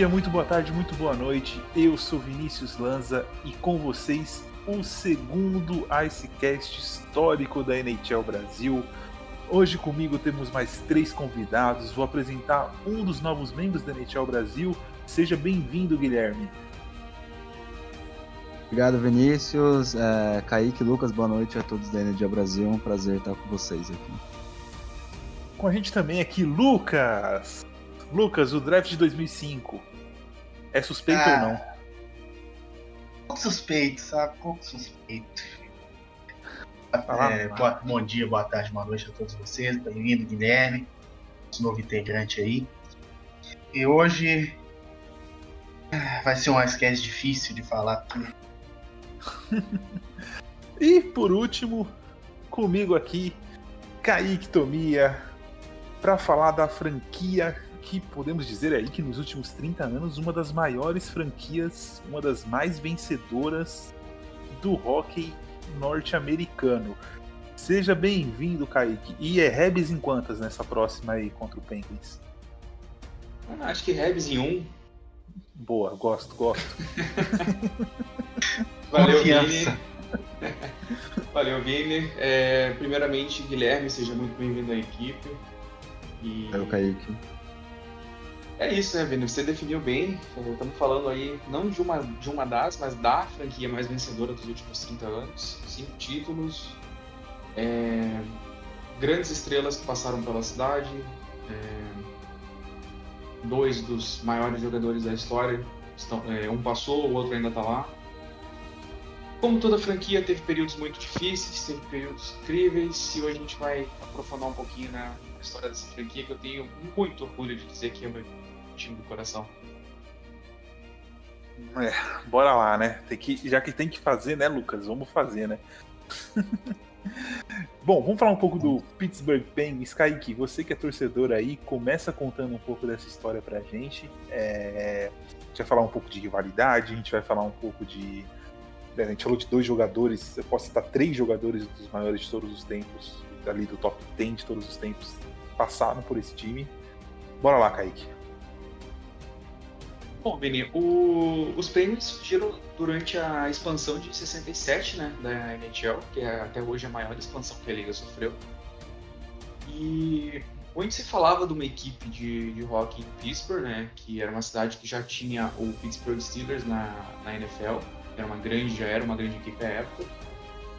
dia, muito boa tarde, muito boa noite. Eu sou Vinícius Lanza e com vocês o segundo Icecast histórico da NHL Brasil. Hoje comigo temos mais três convidados. Vou apresentar um dos novos membros da NHL Brasil. Seja bem-vindo, Guilherme. Obrigado, Vinícius. É, Kaique, Lucas, boa noite a todos da Energia Brasil. É um prazer estar com vocês aqui. Com a gente também aqui, Lucas. Lucas, o draft de 2005. É suspeito Ah. ou não? pouco suspeito, sabe? Pouco suspeito. Ah, É, boa- bom dia, boa tarde, boa noite a todos vocês. Bem-vindo, Guilherme, nosso novo integrante aí. E hoje ah, vai ser um esquete difícil de falar. E por último, comigo aqui, Kaique Tomia, para falar da franquia que podemos dizer aí que nos últimos 30 anos, uma das maiores franquias, uma das mais vencedoras do hockey norte-americano. Seja bem-vindo, Kaique. E é Rebs em quantas nessa próxima aí contra o Penguins? Ah, Acho que Rebs em um. Boa, gosto, gosto. Valeu. Vini. Valeu, Vini. É, primeiramente, Guilherme, seja muito bem-vindo à equipe. E É o Kaique. É isso, né, Vini? Você definiu bem. Estamos falando aí não de uma, de uma das, mas da franquia mais vencedora dos últimos 30 anos. Cinco títulos. É, grandes estrelas que passaram pela cidade. É, dois dos maiores jogadores da história. Estão, é, um passou, o outro ainda está lá. Como toda franquia, teve períodos muito difíceis, teve períodos incríveis, e hoje a gente vai aprofundar um pouquinho na história dessa franquia que eu tenho muito orgulho de dizer que é meu time do coração. É, bora lá, né? Tem que, já que tem que fazer, né, Lucas? Vamos fazer, né? Bom, vamos falar um pouco do Pittsburgh Penguins. Kaique, você que é torcedor aí, começa contando um pouco dessa história pra gente. É, a gente vai falar um pouco de rivalidade, a gente vai falar um pouco de. A gente falou de dois jogadores, eu posso citar três jogadores dos maiores de todos os tempos, ali do top 10 de todos os tempos, passaram por esse time. Bora lá, Kaique. Bom, Vini, o- os Penguins surgiram durante a expansão de 67, né, da NHL, que é até hoje a maior expansão que a liga sofreu. E onde se falava de uma equipe de, de hockey em Pittsburgh, né, que era uma cidade que já tinha o Pittsburgh Steelers na, na NFL, era uma grande, já era uma grande equipe à época.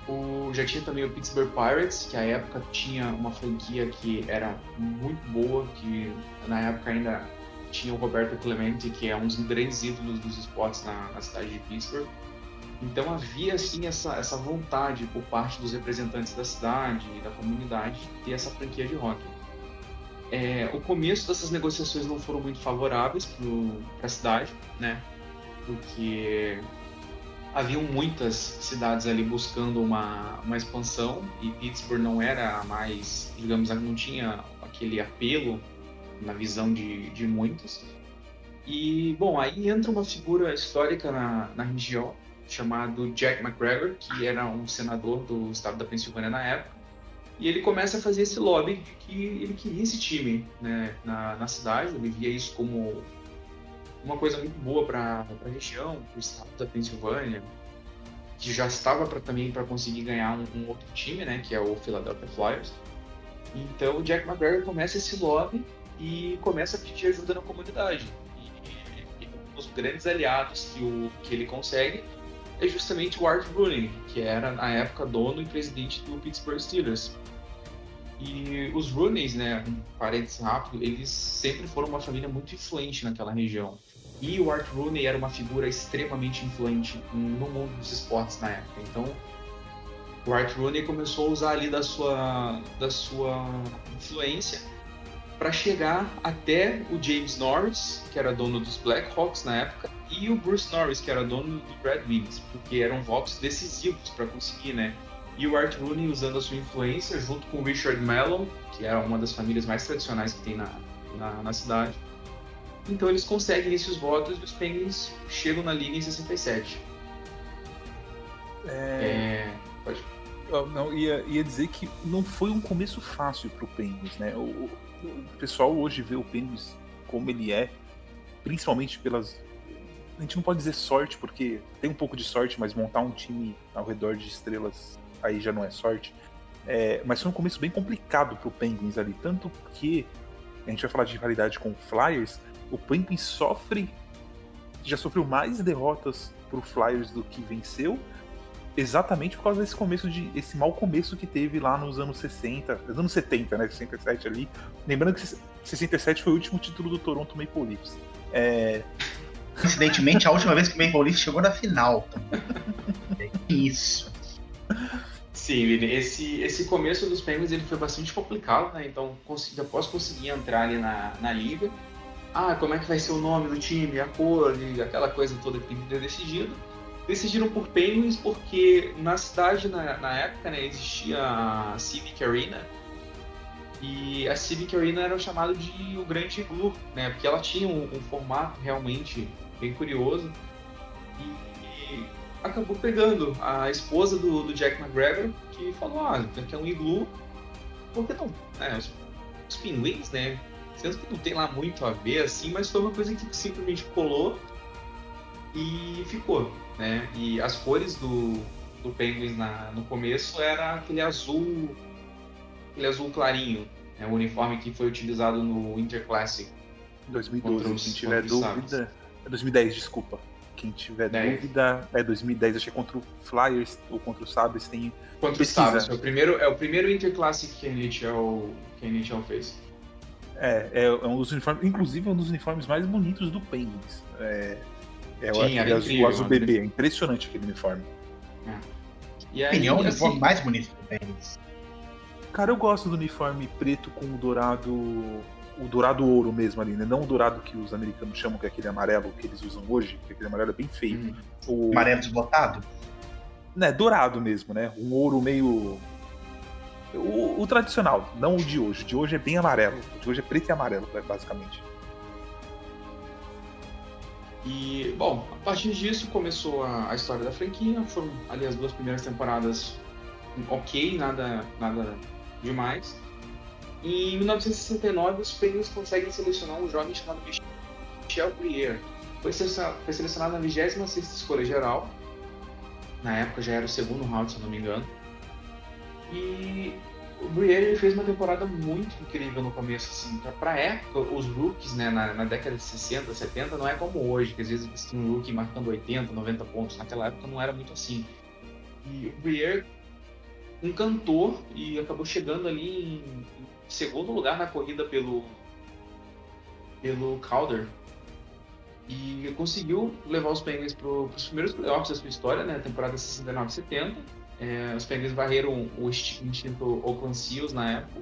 O, já tinha também o Pittsburgh Pirates, que à época tinha uma franquia que era muito boa, que na época ainda tinha o Roberto Clemente, que é um dos grandes ídolos dos esportes na, na cidade de Pittsburgh. Então havia assim essa, essa vontade por parte dos representantes da cidade e da comunidade de ter essa franquia de hockey. É, o começo dessas negociações não foram muito favoráveis para a cidade, né? Porque haviam muitas cidades ali buscando uma, uma expansão e Pittsburgh não era mais, digamos, não tinha aquele apelo na visão de, de muitos. E, bom, aí entra uma figura histórica na, na região, chamado Jack McGregor, que era um senador do estado da Pensilvânia na época. E ele começa a fazer esse lobby de que ele queria esse time né, na, na cidade, ele via isso como uma coisa muito boa para a região, para o estado da Pensilvânia, que já estava pra, também para conseguir ganhar um, um, outro time, né, que é o Philadelphia Flyers. Então o Jack McGregor começa esse lobby e começa a pedir ajuda na comunidade. E, e um dos grandes aliados que, o, que ele consegue é justamente o Art Rooney, que era na época dono e presidente do Pittsburgh Steelers. E os Rooneys, né, um parênteses rápido, eles sempre foram uma família muito influente naquela região. E o Art Rooney era uma figura extremamente influente no mundo dos esportes na época. Então, o Art Rooney começou a usar ali da sua, da sua influência para chegar até o James Norris, que era dono dos Blackhawks na época, e o Bruce Norris, que era dono do Red Wings, porque eram votos decisivos para conseguir, né? E o Art Rooney usando a sua influência junto com o Richard Mellon, que é uma das famílias mais tradicionais que tem na, na, na cidade. Então eles conseguem esses votos e os Penguins chegam na liga em 67. É... é... Pode. Eu não, ia, ia dizer que não foi um começo fácil para o Penguins, né? O, o pessoal hoje vê o Penguins como ele é, principalmente pelas. A gente não pode dizer sorte, porque tem um pouco de sorte, mas montar um time ao redor de estrelas aí já não é sorte. É, mas foi um começo bem complicado pro Penguins ali, tanto que a gente vai falar de rivalidade com o Flyers, o Penguins sofre, já sofreu mais derrotas pro Flyers do que venceu, exatamente por causa desse começo de esse mau começo que teve lá nos anos 60, nos anos 70, né, 67 ali. Lembrando que 67 foi o último título do Toronto Maple Leafs. É... Coincidentemente, a última vez que o Maple Leafs chegou na final. Isso. Sim, esse, esse começo dos Penguins ele foi bastante complicado, né? Então, consegui, após conseguir entrar ali na, na liga, ah, como é que vai ser o nome do time, a cor, aquela coisa toda que tem que ter decidido decidiram por Penguins porque na cidade, na, na época, né, existia a Civic Arena. E a Civic Arena era chamada de o Grande Iglu, né, porque ela tinha um, um formato realmente bem curioso. E, e, acabou pegando a esposa do, do, Jack McGregor que falou, ah, aqui é um iglu, por que não? É, os, os pinguins, né, sendo que não tem lá muito a ver assim, mas foi uma coisa que simplesmente colou e ficou né? E as cores do, do Penguins na, no começo era aquele azul, aquele azul clarinho, né? o uniforme que foi utilizado no Winter Classic. 2012, os, quem tiver dúvida. 2010, é desculpa. Quem tiver 10. dúvida, é 2010, achei contra o Flyers ou contra o Sabres tem. Contra pesquisa. o Sabres, é o primeiro, é o primeiro Winter Classic que a NHL, que a NHL fez. É, é, é um dos uniformes, inclusive é um dos uniformes mais bonitos do Penguins. É, é Sim, aquele azul, azul bebê. É impressionante aquele uniforme. É. E aí, é o uniforme assim, mais bonito do Penguins. Cara, eu gosto do uniforme preto com o dourado. O dourado ouro mesmo ali, né? Não o dourado que os americanos chamam, que é aquele amarelo que eles usam hoje, que aquele amarelo é bem feio. Hum. O... Amarelo desbotado? Né, dourado mesmo, né? Um ouro meio. O, o, tradicional, não o de hoje. O de hoje é bem amarelo. O de hoje é preto e amarelo, basicamente. E, bom, a partir disso começou a, a, história da franquia. Foram ali as duas primeiras temporadas ok, nada, nada demais. E em 1969, os Penguins conseguem selecionar um jovem chamado Michel Brier. Foi selecionado na 26 escolha geral. Na época já era o segundo round, se não me engano. E o Briere fez uma temporada muito incrível no começo, assim, pra, pra época, os rookies, né, na, na, década de 60, 70, não é como hoje, que às vezes você tem um rookie marcando 80, 90 pontos, naquela época não era muito assim. E o Briere encantou e acabou chegando ali em, em segundo lugar na corrida pelo pelo Calder. E conseguiu levar os Penguins para os primeiros playoffs da sua história, né, temporada 69-70 é, os Penguins varreram o extinto Oakland Seals na época.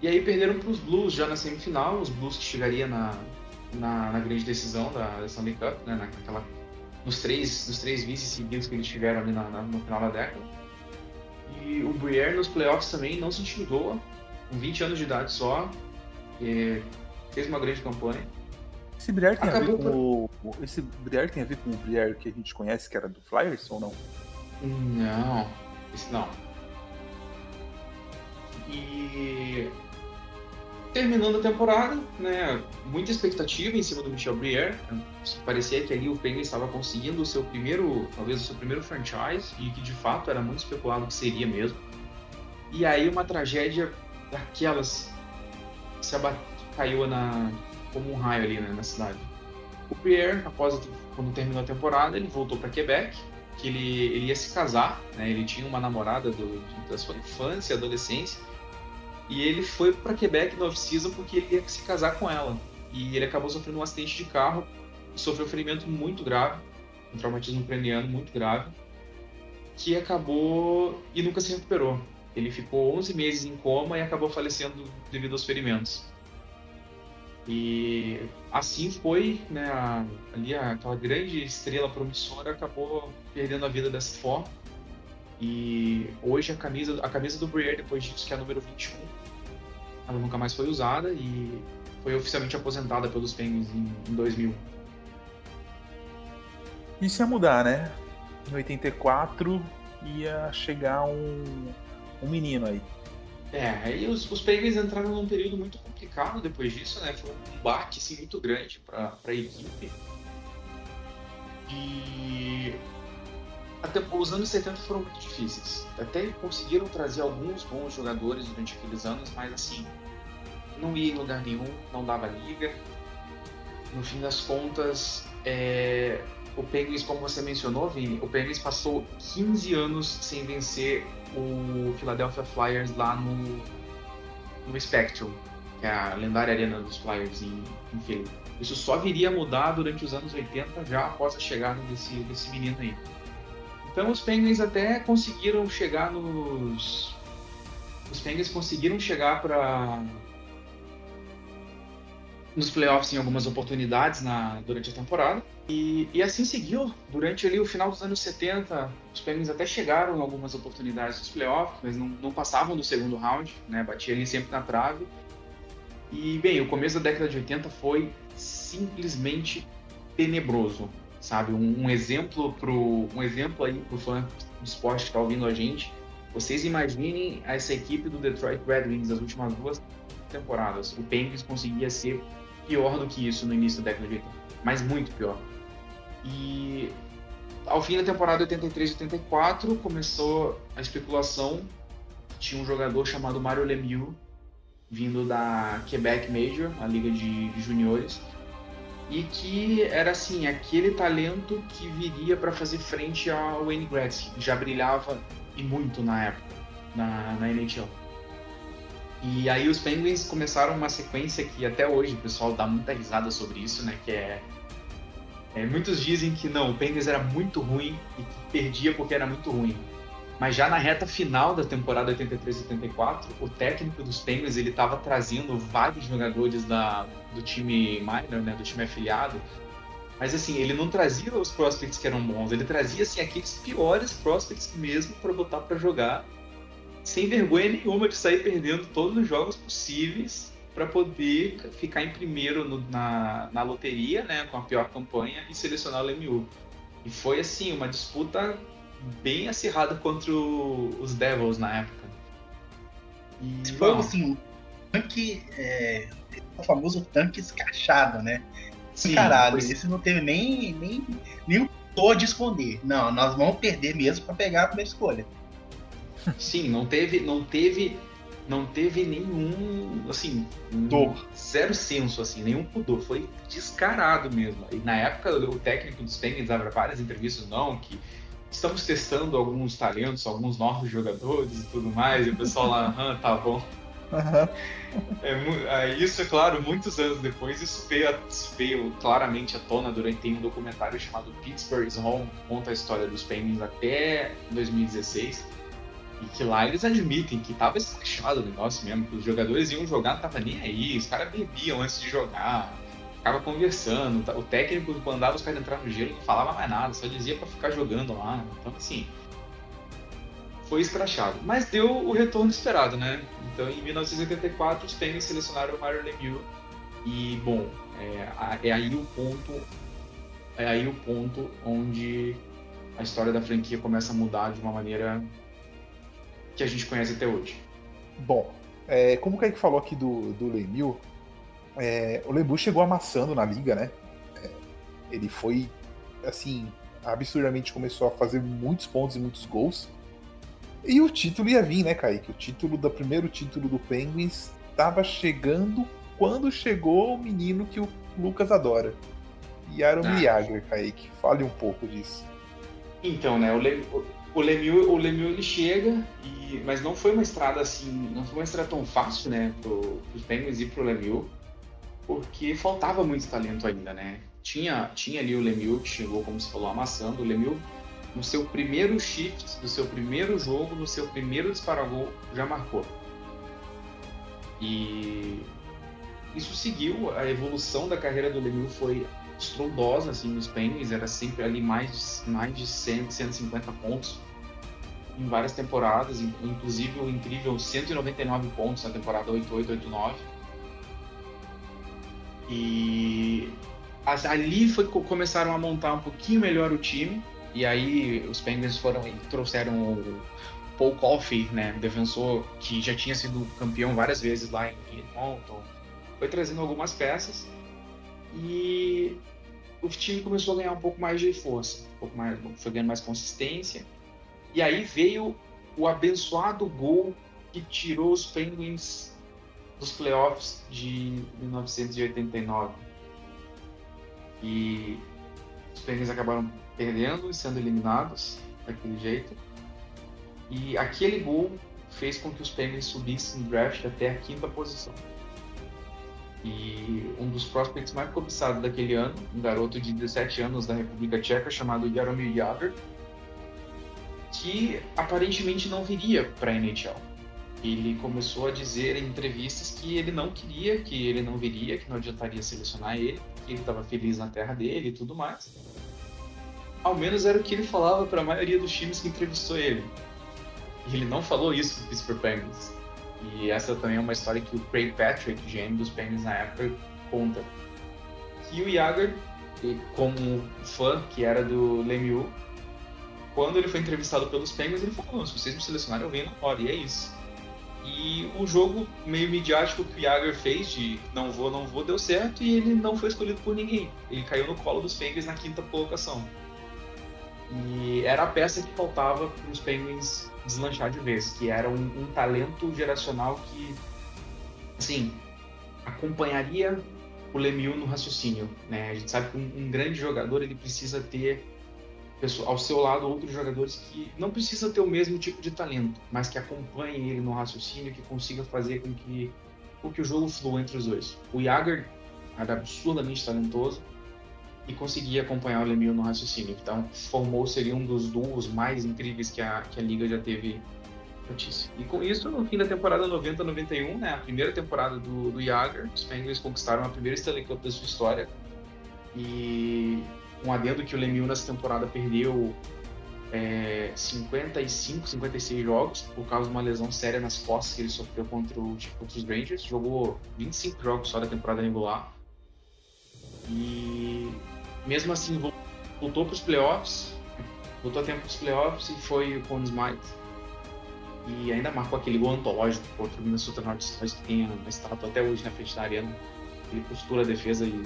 E aí perderam para os Blues já na semifinal, os Blues que chegaria na, na, na grande decisão da, Stanley Cup, né, naquela, nos, três, nos três vices seguidos que eles tiveram ali na, na, no final da década. E o Briere nos playoffs também não se intimidou, com 20 anos de idade só, fez uma grande campanha. Esse Briar tem a ver com o. Esse tem a ver com o Briar que a gente conhece, que era do Flyers ou não? Não, isso não. E terminando a temporada, né, muita expectativa em cima do Michel Briere. Parecia que ali o Penguins estava conseguindo o seu primeiro, talvez o seu primeiro franchise e que de fato era muito especulado que seria mesmo. E aí uma tragédia daquelas se abat... caiu na como um raio ali né, na cidade. O Briere, após quando terminou a temporada, ele voltou para Quebec, que ele, ele ia se casar, né? Ele tinha uma namorada do, da sua infância e adolescência e ele foi para Quebec no off-season porque ele ia se casar com ela. E ele acabou sofrendo um acidente de carro sofreu um ferimento muito grave, um traumatismo craniano muito grave, que acabou e nunca se recuperou. Ele ficou 11 meses em coma e acabou falecendo devido aos ferimentos. E assim foi, né, a, ali aquela grande estrela promissora acabou perdendo a vida dessa forma. E hoje a camisa, a camisa do Briere, depois disso, que é a número 21, ela nunca mais foi usada e foi oficialmente aposentada pelos Penguins em, em 2000. Isso ia mudar, né? Em 84 ia chegar um, um menino aí. É, aí os, os Penguins entraram num período muito complicado depois disso, né? Foi um combate assim, muito grande para a equipe. E até os anos 70 foram muito difíceis. Até conseguiram trazer alguns bons jogadores durante aqueles anos, mas assim, não ia em lugar nenhum, não dava liga. No fim das contas, é... o Penguins, como você mencionou, Vini, o Penguins passou 15 anos sem vencer o Philadelphia Flyers lá no, no Spectrum, que é a lendária arena dos Flyers em, em Philly. Isso só viria a mudar durante os anos 80, já após a chegada desse, desse menino aí. Então os Penguins até conseguiram chegar nos. Os Penguins conseguiram chegar para nos playoffs em algumas oportunidades na, durante a temporada. E, e assim seguiu. Durante ali o final dos anos 70, os Penguins até chegaram em algumas oportunidades nos playoffs, mas não, não passavam do segundo round, né? Batia ali sempre na trave. E, bem, o começo da década de 80 foi simplesmente tenebroso sabe? Um, um, exemplo pro um exemplo aí pro fã do esporte que está ouvindo a gente. Vocês imaginem essa equipe do Detroit Red Wings das últimas duas temporadas. O Penguins conseguia ser pior do que isso no início da década de 80, mas muito pior. E ao fim da temporada 83-84 começou a especulação. Tinha um jogador chamado Mario Lemieux vindo da Quebec Major, a liga de, juniores, e que era assim aquele talento que viria para fazer frente ao Wayne Gretzky, que já brilhava e muito na época na, na NHL. E aí os Penguins começaram uma sequência que até hoje o pessoal dá muita risada sobre isso, né? Que é, é muitos dizem que não, o Penguins era muito ruim e que perdia porque era muito ruim. Mas já na reta final da temporada 83-84, o técnico dos Penguins ele estava trazendo vários jogadores da, do time minor, né, do time afiliado. Mas assim, ele não trazia os prospects que eram bons, ele trazia assim aqueles piores prospects mesmo para botar para jogar, sem vergonha nenhuma de sair perdendo todos os jogos possíveis para poder ficar em primeiro no, na, na loteria, né, com a pior campanha e selecionar o Lemieux. E foi assim uma disputa bem acirrada contra o, os Devils na época. E, foi bom, assim, um tanque, é, o famoso tanque escachado, né? Sim, Caralho, esse não teve nem, nem, nem um tô de esconder. Não, nós vamos perder mesmo para pegar a primeira escolha. Sim, não teve, não teve, não teve nenhum, assim, Dor. zero senso, assim, nenhum pudor. Foi descarado mesmo. E na época o técnico dos Penguins dava várias entrevistas, não, que estamos testando alguns talentos, alguns novos jogadores e tudo mais, e o pessoal lá, ah, tá bom. Uhum. É, isso, é claro, muitos anos depois, isso veio, isso veio claramente à tona durante tem um documentário chamado Pittsburgh is Home, que conta a história dos Penguins até 2016. E que lá eles admitem que tava escrachado o negócio mesmo, que os jogadores iam jogar, não tava nem aí, os caras bebiam antes de jogar, ficava conversando. O técnico mandava os caras entrar no gelo não falava mais nada, só dizia para ficar jogando lá. Então, assim, foi escrachado. Mas deu o retorno esperado, né? Então, em 1984, os Penguins selecionaram o Mario Lemieux E bom, é, é aí o ponto, é aí o ponto onde a história da franquia começa a mudar de uma maneira que a gente conhece até hoje. Bom, é, como o Kaique falou aqui do, do Lemieux, é, o Lemieux chegou amassando na liga, né? É, ele foi, assim, absurdamente começou a fazer muitos pontos e muitos gols. E o título ia vir, né, Kaique? O título do primeiro título do Penguins estava chegando quando chegou o menino que o Lucas adora. Yaron ah. Jagr, Kaique. Fale um pouco disso. Então, né, o, Le, o, Lemieux, o Lemieux ele chega, e, mas não foi uma estrada assim, não foi uma estrada tão fácil, né, pro, pros Penguins e pro Lemieux, porque faltava muito talento ainda, né. Tinha, tinha ali o Lemieux que chegou, como você falou, amassando. O Lemieux, no seu primeiro shift, no seu primeiro jogo, no seu primeiro disparagol, já marcou. E isso seguiu, a evolução da carreira do Lemieux foi estrondosa assim, nos Penguins, era sempre ali mais de, mais de 100, 150 pontos em várias temporadas, inclusive o incrível 199 pontos na temporada 88-89. E ali foi começaram a montar um pouquinho melhor o time, e aí os Penguins foram e trouxeram o Paul Coffey, né, defensor que já tinha sido campeão várias vezes lá em Edmonton, foi trazendo algumas peças. E o time começou a ganhar um pouco mais de força, um pouco mais, foi ganhando mais consistência. E aí veio o abençoado gol que tirou os Penguins dos playoffs de 1989. E os Penguins acabaram perdendo e sendo eliminados daquele jeito. E aquele gol fez com que os Penguins subissem no draft até a quinta posição. E um dos prospects mais cobiçados daquele ano, um garoto de 17 anos da República Tcheca chamado Jaromir Jagr, que aparentemente não viria para a NHL. Ele começou a dizer em entrevistas que ele não queria, que ele não viria, que não adiantaria selecionar ele, que ele estava feliz na terra dele e tudo mais. Ao menos era o que ele falava para a maioria dos times que entrevistou ele. E ele não falou isso do Pittsburgh Penguins. E essa também é uma história que o Craig Patrick, GM dos Penguins na época, conta. Que o Jagger, como fã que era do Lemieux, quando ele foi entrevistado pelos Penguins, ele falou: se vocês me selecionarem, eu venho na hora, e é isso. E o jogo meio midiático que o Jagger fez de não vou, não vou, deu certo e ele não foi escolhido por ninguém. Ele caiu no colo dos Penguins na quinta colocação. E era a peça que faltava para os Penguins deslanchar de vez, que era um, um talento geracional que, assim, acompanharia o Lemieux no raciocínio, né? A gente sabe que um, um, grande jogador ele precisa ter ao seu lado outros jogadores que não precisam ter o mesmo tipo de talento, mas que acompanhem ele no raciocínio, que consiga fazer com que, com que o jogo flua entre os dois. O Jagger era absurdamente talentoso, e conseguia acompanhar o Lemieux no raciocínio. Então, formou seria um dos duos mais incríveis que a, que a liga já teve notícia. E com isso, no fim da temporada 90-91, né, a primeira temporada do, do Jagger, os Penguins conquistaram a primeira Stanley Cup da sua história. E um adendo que o Lemieux nessa temporada perdeu é, 55, 56 jogos por causa de uma lesão séria nas costas que ele sofreu contra, o, contra os Rangers. Jogou 25 jogos só da temporada regular. E mesmo assim voltou para os playoffs, voltou a tempo para os playoffs e foi o Conn Smythe. E ainda marcou aquele gol antológico contra o Minnesota North Stars que tem uma estátua até hoje na frente da arena. Ele costura a defesa e,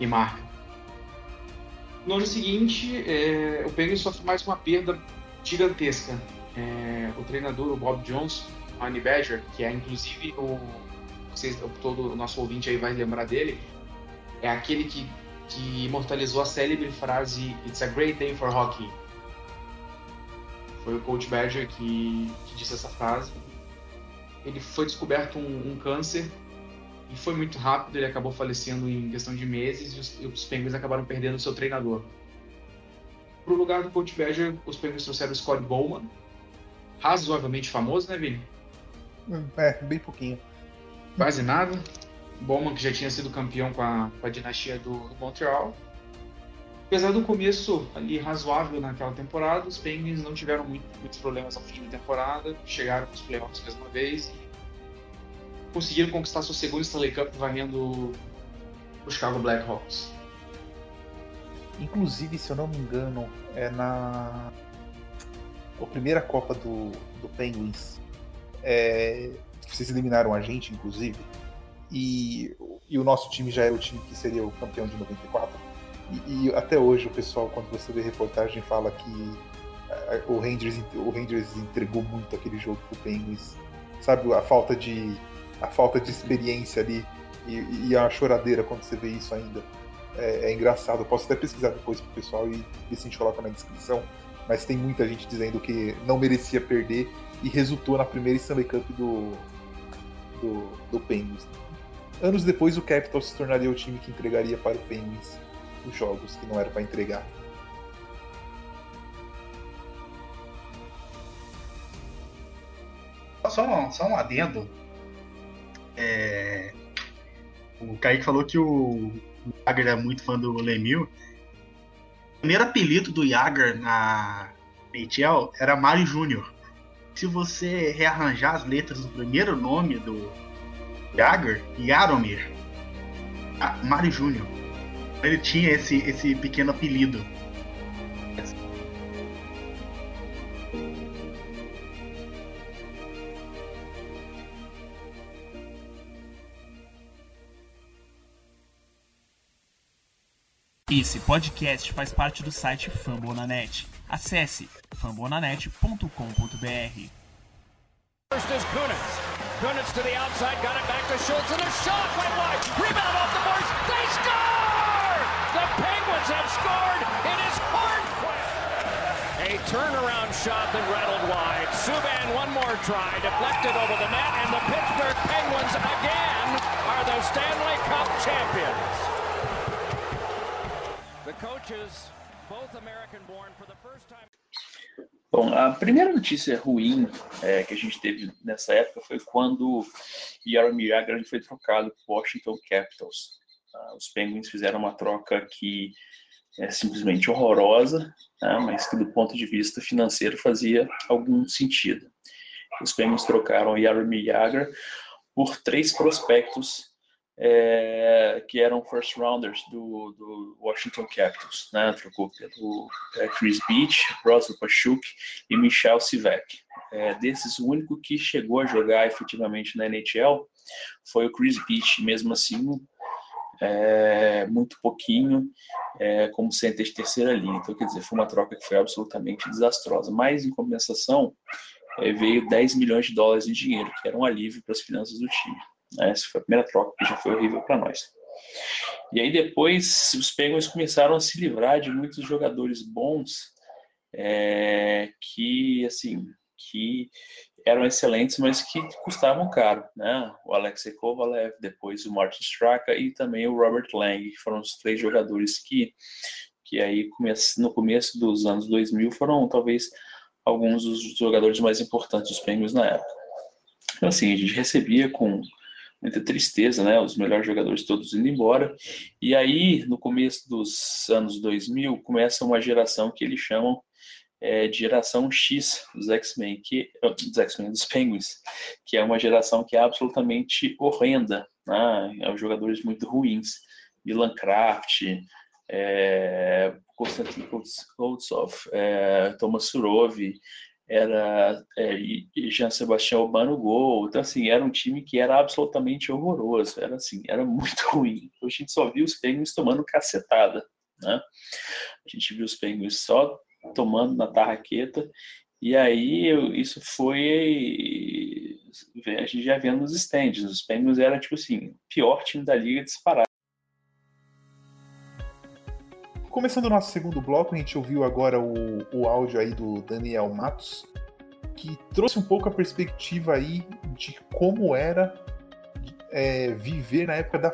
e marca. No ano seguinte, é, o Penguins sofre mais uma perda gigantesca. É, o treinador, o Bob Jones, Honey Badger, que é inclusive o, vocês, todo o nosso ouvinte aí vai lembrar dele, é aquele que que imortalizou a célebre frase It's a great day for hockey. Foi o coach Badger que, que disse essa frase. Ele foi descoberto um, um, câncer e foi muito rápido, ele acabou falecendo em questão de meses e os, e os Penguins acabaram perdendo o seu treinador. Para o lugar do coach Badger, os Penguins trouxeram o Scott Bowman, razoavelmente famoso, né, Vini? É, bem pouquinho. Quase nada. Bowman, que já tinha sido campeão com a, com a dinastia do, do Montreal. Apesar do começo ali razoável naquela temporada, os Penguins não tiveram muito, muitos problemas ao fim da temporada, chegaram nos playoffs mais uma vez conseguiram conquistar seu segundo Stanley Cup varrendo o Chicago Blackhawks. Inclusive, se eu não me engano, é na a primeira Copa do, do Penguins. É, vocês eliminaram a gente, inclusive. E, e o nosso time já é o time que seria o campeão de 94. E, e até hoje o pessoal, quando você vê reportagem, fala que é, o Rangers, o Rangers entregou muito aquele jogo pro Penguins. Sabe, a falta de, a falta de experiência ali e, e a choradeira quando você vê isso ainda é, é engraçado. Eu posso até pesquisar depois pro pessoal e a gente coloca na descrição. Mas tem muita gente dizendo que não merecia perder e resultou na primeira Stanley Cup do, do, do Penguins. Anos depois, o Capitals se tornaria o time que entregaria para o Penguins os jogos que não era para entregar. Só um, só um adendo. É... O Kaique falou que o Jagger é muito fã do Lemieux. O primeiro apelido do Jagger na NHL era Mario Júnior. Se você rearranjar as letras do primeiro nome do Jagger, Yaromir, ah, Mario Júnior. Ele tinha esse, esse pequeno apelido. Esse podcast faz parte do site Fambonanet. Acesse fambonanet.com.br. First is Kunitz. Kunitz to the outside, got it back to Schultz, and a shot went wide. Rebound off the boards. They score! The Penguins have scored. It is. A turnaround shot that rattled wide. Subban one more try, deflected over the net, and the Pittsburgh Penguins again are the Stanley Cup champions. Bom, a primeira notícia ruim é, que a gente teve nessa época foi quando Jaromir Jagr foi trocado o Washington Capitals. Uh, os Penguins fizeram uma troca que é simplesmente horrorosa, né, mas que do ponto de vista financeiro fazia algum sentido. Os Penguins trocaram Jaromir Jagr por três prospectos é, que eram first rounders do, do Washington Capitals, né? Trocou pelo é, Chris Beach, Russell Pachuk e Michel Sivek. É, desses, o único que chegou a jogar efetivamente na NHL foi o Chris Beach, mesmo assim, é, muito pouquinho, é, como center de terceira linha. Então, quer dizer, foi uma troca que foi absolutamente desastrosa. Mas, em compensação, é, veio 10 milhões de dólares em dinheiro, que era um alívio para as finanças do time. Né? Essa foi a primeira troca que já foi horrível para nós. E aí depois os Penguins começaram a se livrar de muitos jogadores bons é, que assim que eram excelentes, mas que custavam caro, né? O Alexei Kovalev, depois o Martin Straka e também o Robert Lang, que foram os três jogadores que que aí no começo dos anos 2000 foram talvez alguns dos jogadores mais importantes dos Penguins na época. Então assim, a gente recebia com muita tristeza, né? Os melhores jogadores todos indo embora. E aí, no começo dos anos 2000, começa uma geração que eles chamam é, de geração X dos X-Men, que dos X-Men dos Penguins, que é uma geração que é absolutamente horrenda, né? É jogadores muito ruins, Milan Kraft, é, Konstantin Koltsov, é, Thomas Surov, era é, Jean Sebastião Urbano gol. Então, assim, era um time que era absolutamente horroroso. Era assim, era muito ruim. A gente só viu os Penguins tomando cacetada, né? A gente viu os Penguins só tomando na tarraqueta. E aí, eu, isso foi... A gente já vendo nos stands. Os Penguins eram, tipo assim, o pior time da liga disparado. Começando o nosso segundo bloco, a gente ouviu agora o, o áudio aí do Daniel Matos, que trouxe um pouco a perspectiva aí de como era é, viver na época da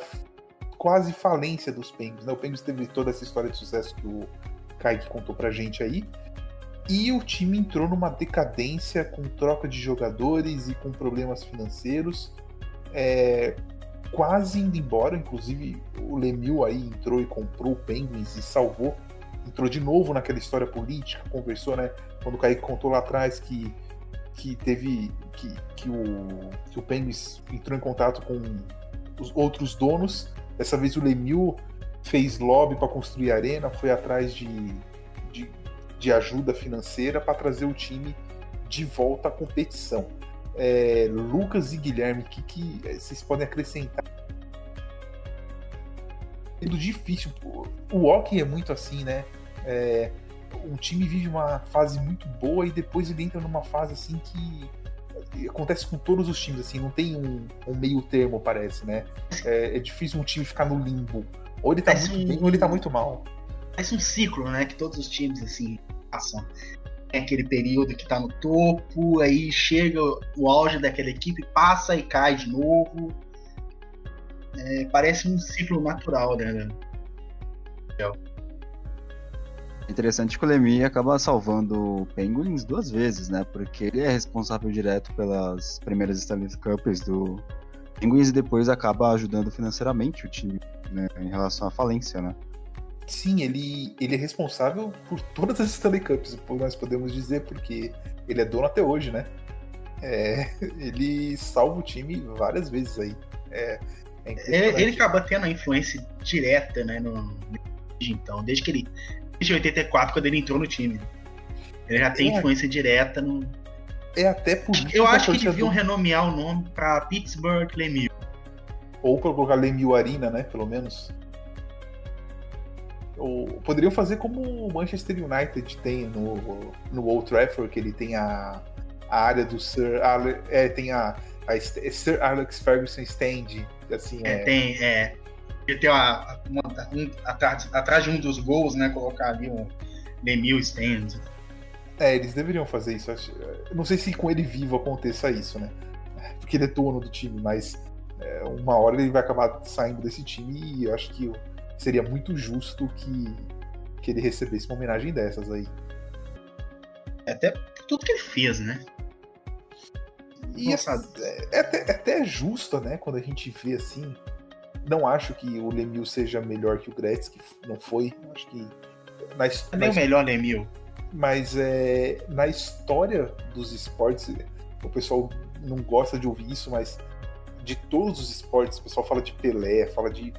quase falência dos Penguins. Né? O Penguins teve toda essa história de sucesso que o Kaique contou pra gente aí. E o time entrou numa decadência com troca de jogadores e com problemas financeiros. É, quase indo embora. Inclusive, o Lemieux aí entrou e comprou o Penguins e salvou. Entrou de novo naquela história política, conversou, né? Quando o Kaique contou lá atrás que que teve que, que o que o Penguins entrou em contato com os outros donos. Dessa vez o Lemieux fez lobby para construir a arena, foi atrás de, de, de ajuda financeira para trazer o time de volta à competição. É, Lucas e Guilherme, o que, que vocês podem acrescentar? É difícil. O hockey é muito assim, né? É, um time vive uma fase muito boa e depois ele entra numa fase assim que acontece com todos os times, assim, não tem um, um meio termo, parece, né? É, é, difícil um time ficar no limbo. Ou ele tá Parece muito um- bem ou ele tá muito mal. Parece um ciclo, né? Que todos os times, assim, passam. É aquele período que tá no topo, aí chega o auge daquela equipe, passa e cai de novo. É, parece um ciclo natural, né? Interessante que o Lemieux acaba salvando o Penguins duas vezes, né? Porque ele é responsável direto pelas primeiras Stanley Cups do Penguins e depois acaba ajudando financeiramente o time né, em relação à falência, né? Sim, ele, ele é responsável por todas as Stanley Cups, nós podemos dizer, porque ele é dono até hoje, né? É, ele salva o time várias vezes aí. É, é Ele, impressionante. ele acaba tendo a influência direta, né? No, então, desde que ele. Desde 84, quando ele entrou no time. Ele já tem É. influência direta no. É até por Eu acho que deviam do- renomear o nome pra Pittsburgh Lemieux. Ou pra colocar Lemieux Arena, né? Pelo menos. Ou poderiam fazer como o Manchester United tem no, no Old Trafford, que ele tem a, a área do Sir Ale, é, tem a, a é Sir Alex Ferguson Stand, assim, É, é, tem. É, ele tem uma, uma- um- atrás, atrás de um dos gols, né? Colocar ali um Lemieux Stand. é, eles deveriam fazer isso. eu Não sei se com ele vivo aconteça isso, né? Porque ele é dono do time, mas é, uma hora ele vai acabar saindo desse time e eu acho que seria muito justo que, que ele recebesse uma homenagem dessas aí. Até por tudo que ele fez, né? E Nossa. é, é até, é até justo, né? Quando a gente vê assim. Não acho que o Lemieux seja melhor que o Gretzky, não foi. Acho que. Na, Também na o melhor Lemieux. mas é, na história dos esportes, o pessoal não gosta de ouvir isso, mas de todos os esportes, o pessoal fala de Pelé, fala de,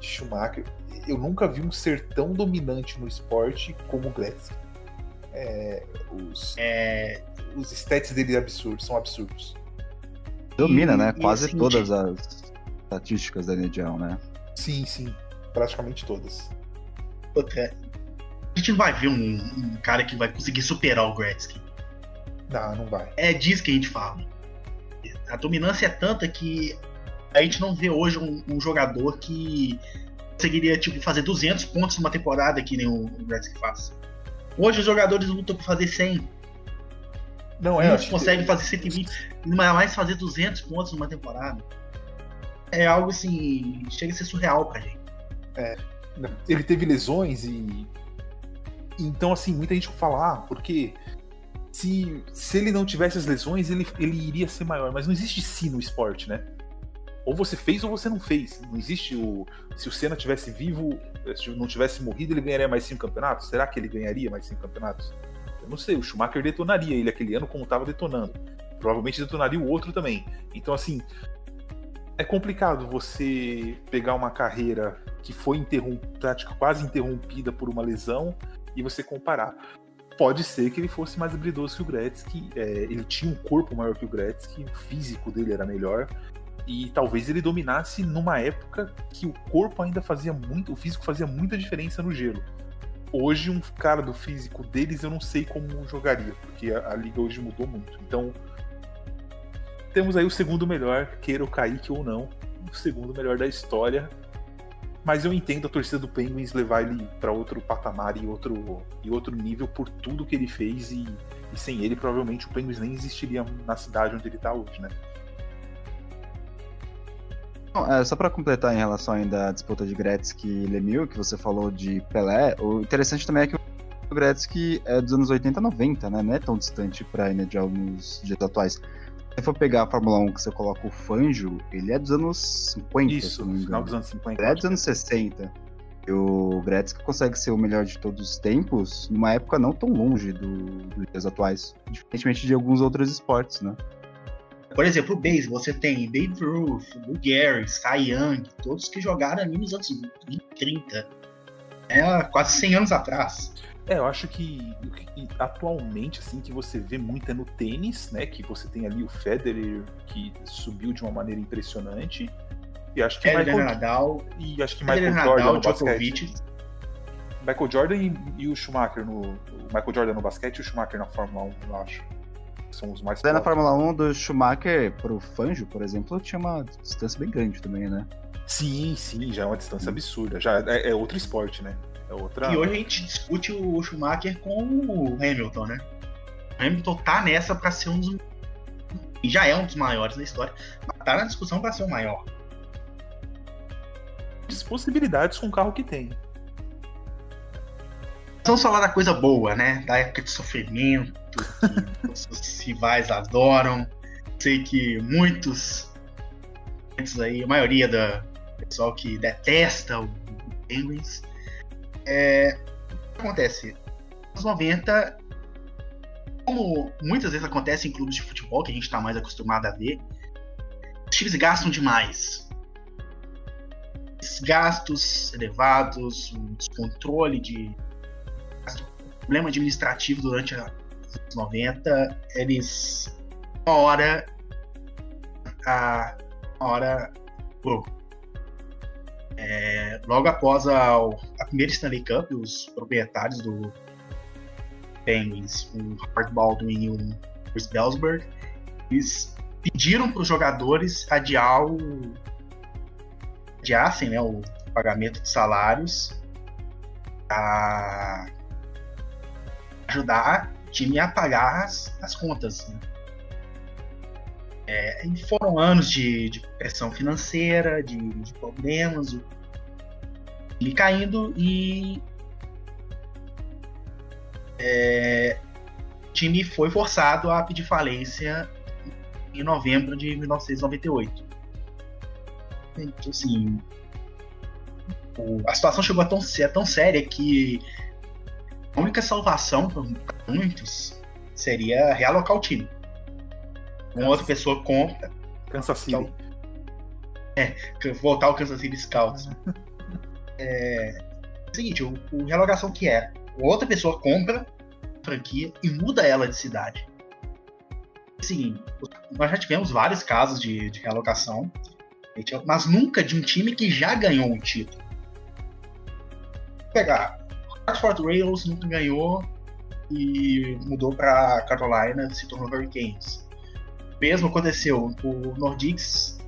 de Schumacher. Eu nunca vi um ser tão dominante no esporte como o Gretzky. É, os, É, os stats dele absurdos, são absurdos. Domina, E- né? e Quase assim, todas as estatísticas da NHL, né? Sim, sim, praticamente todas. outra. A gente não vai ver um, um cara que vai conseguir superar o Gretzky. Não, não vai. É disso que a gente fala. A dominância é tanta que a gente não vê hoje um, um jogador que conseguiria tipo, fazer 200 pontos numa temporada que nem o, o Gretzky faz. Hoje os jogadores lutam por fazer 100. Não, é, Muitos conseguem que, fazer 120, mas mais fazer 200 pontos numa temporada. É algo assim, chega a ser surreal pra gente. ele teve lesões e. Então, assim, muita gente fala, ah, porque se, se ele não tivesse as lesões, ele, ele iria ser maior. Mas não existe si no esporte, né? Ou você fez ou você não fez. Não existe o. Se o Senna tivesse vivo, se não tivesse morrido, ele ganharia mais cinco campeonatos? Será que ele ganharia mais cinco campeonatos? Eu não sei, o Schumacher detonaria ele aquele ano como estava detonando. Provavelmente detonaria o outro também. Então, assim, é complicado você pegar uma carreira que foi interrompida, quase interrompida por uma lesão e você comparar. Pode ser que ele fosse mais habilidoso que o Gretzky, é, ele tinha um corpo maior que o Gretzky, o físico dele era melhor e talvez ele dominasse numa época que o corpo ainda fazia muito, o físico fazia muita diferença no gelo. Hoje um cara do físico deles eu não sei como jogaria, porque a, a liga hoje mudou muito. Então temos aí o segundo melhor, queira o Kaique ou não, o segundo melhor da história. Mas eu entendo a torcida do Penguins levar ele para outro patamar e outro, e outro nível por tudo que ele fez. E, e sem ele, provavelmente o Penguins nem existiria na cidade onde ele tá hoje, né? É, só para completar em relação ainda à disputa de Gretzky e Lemieux, que você falou de Pelé, o interessante também é que o Gretzky é dos anos 80 90, né? Não é tão distante pra NHL nos dias atuais. Se for pegar a Fórmula 1 que você coloca o Fanjo, ele é dos anos 50, se Isso, final engano. dos anos 50. Ele é dos anos 60. E o Gretzky consegue ser o melhor de todos os tempos numa época não tão longe do, dos dias atuais, diferentemente de alguns outros esportes, né? Por exemplo, o base, você tem Babe Ruth, o Gary, Cy Young, todos que jogaram ali nos anos 20, 30. É quase 100 anos atrás. É, eu acho que, que atualmente, assim, que você vê muito é no tênis, né? Que você tem ali o Federer, que subiu de uma maneira impressionante. E acho que Federer, Michael, Nadal, e acho que Federer, Michael Jordan Nadal, no basquete. Michael Jordan e, e o Schumacher no. O Michael Jordan no basquete e o Schumacher na Fórmula 1, eu acho. São os mais Até na. Fórmula 1 do Schumacher pro Fangio, por exemplo, tinha uma distância bem grande também, né? Sim, sim, já é uma distância absurda. Já é, é outro esporte, né? É outra. E hoje a gente discute o Schumacher com o Hamilton, né? O Hamilton tá nessa pra ser um dos. E já é um dos maiores da história. Mas tá na discussão pra ser o maior. possibilidades com o carro que tem. Vamos falar da coisa boa, né? Da época de sofrimento, que os rivais adoram. Sei que muitos, muitos aí, a maioria da pessoal que detesta o Penguins. É, o que acontece? Nos 90, como muitas vezes acontece em clubes de futebol, que a gente está mais acostumado a ver, os times gastam demais. Esses gastos elevados, um descontrole de problema administrativo durante os anos 90, eles uma hora a uma hora é, logo após a, a primeira Stanley Cup, os proprietários do Penguins, o Howard Baldwin e o Chris Bellsberg, eles pediram para os jogadores adiar o adiassem né, o pagamento de salários a ajudar o time a pagar as, as contas. né? É, foram anos de, de pressão financeira, de, de problemas, o time caindo e é, o time foi forçado a pedir falência em novembro de 1998. Então, assim, a situação chegou a tão, ser tão séria que a única salvação para muitos seria realocar o time. Uma outra pessoa compra, Kansas City. voltar ao Kansas City Scouts. É, é o seguinte, o, o realocação que é, outra pessoa compra a franquia e muda ela de cidade. Assim, nós já tivemos vários casos de, de realocação, mas nunca de um time que já ganhou um título. Vou pegar, Hartford Rails nunca ganhou e mudou para Carolina, se tornou Hurricanes. Mesmo aconteceu, o Nordics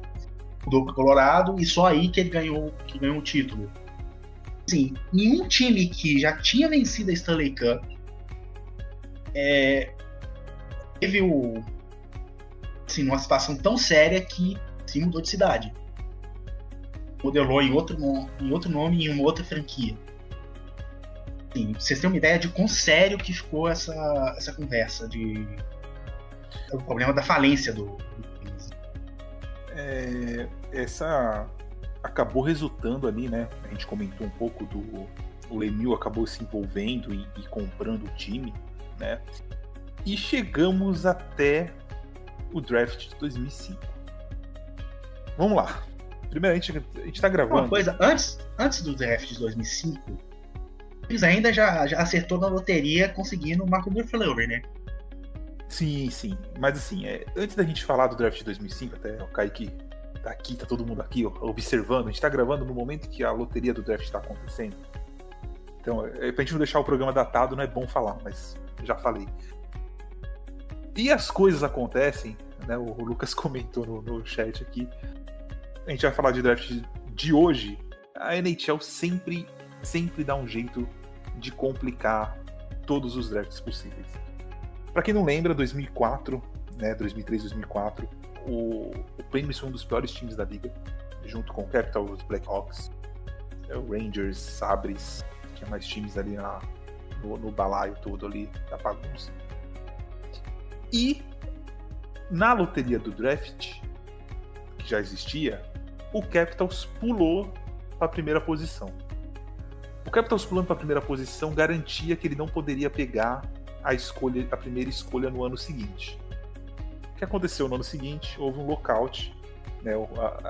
mudou para Colorado e só aí que ele ganhou, que ganhou o título. Assim, nenhum time que já tinha vencido a Stanley Cup é, teve o assim, uma situação tão séria que se mudou de cidade. Modelou em outro, em outro nome em uma outra franquia. Assim, vocês terem uma ideia de quão sério que ficou essa, essa conversa de o problema da falência do. É, essa acabou resultando ali, né? A gente comentou um pouco do. O Lemieux acabou se envolvendo e, e comprando o time, né? E chegamos até o draft de 2005. Vamos lá. Primeiramente, a gente tá gravando. Uma coisa, antes, antes do draft de 2005, eles ainda já, já acertou na loteria conseguindo o Marco Fleury, né? Sim, sim. Mas assim, é, antes da gente falar do draft de 2005, até o Kaique tá aqui, tá todo mundo aqui ó, observando. A gente tá gravando no momento que a loteria do draft tá acontecendo. Então, é, pra gente não deixar o programa datado, não é bom falar, mas já falei. E as coisas acontecem, né? O, o Lucas comentou no, no chat aqui. A gente vai falar de draft de hoje. A NHL sempre, sempre dá um jeito de complicar todos os drafts possíveis. Pra quem não lembra, 2004, né, 2003, 2004, o, o foi um dos piores times da liga, junto com o Capitals, Blackhawks, é, o Rangers, Sabres, tinha mais times ali na, no, no balaio todo ali da bagunça. E na loteria do draft, que já existia, o Capitals pulou para a primeira posição. O Capitals pulando para a primeira posição garantia que ele não poderia pegar a escolha, a primeira escolha no ano seguinte. O que aconteceu no ano seguinte? Houve um lockout. Né,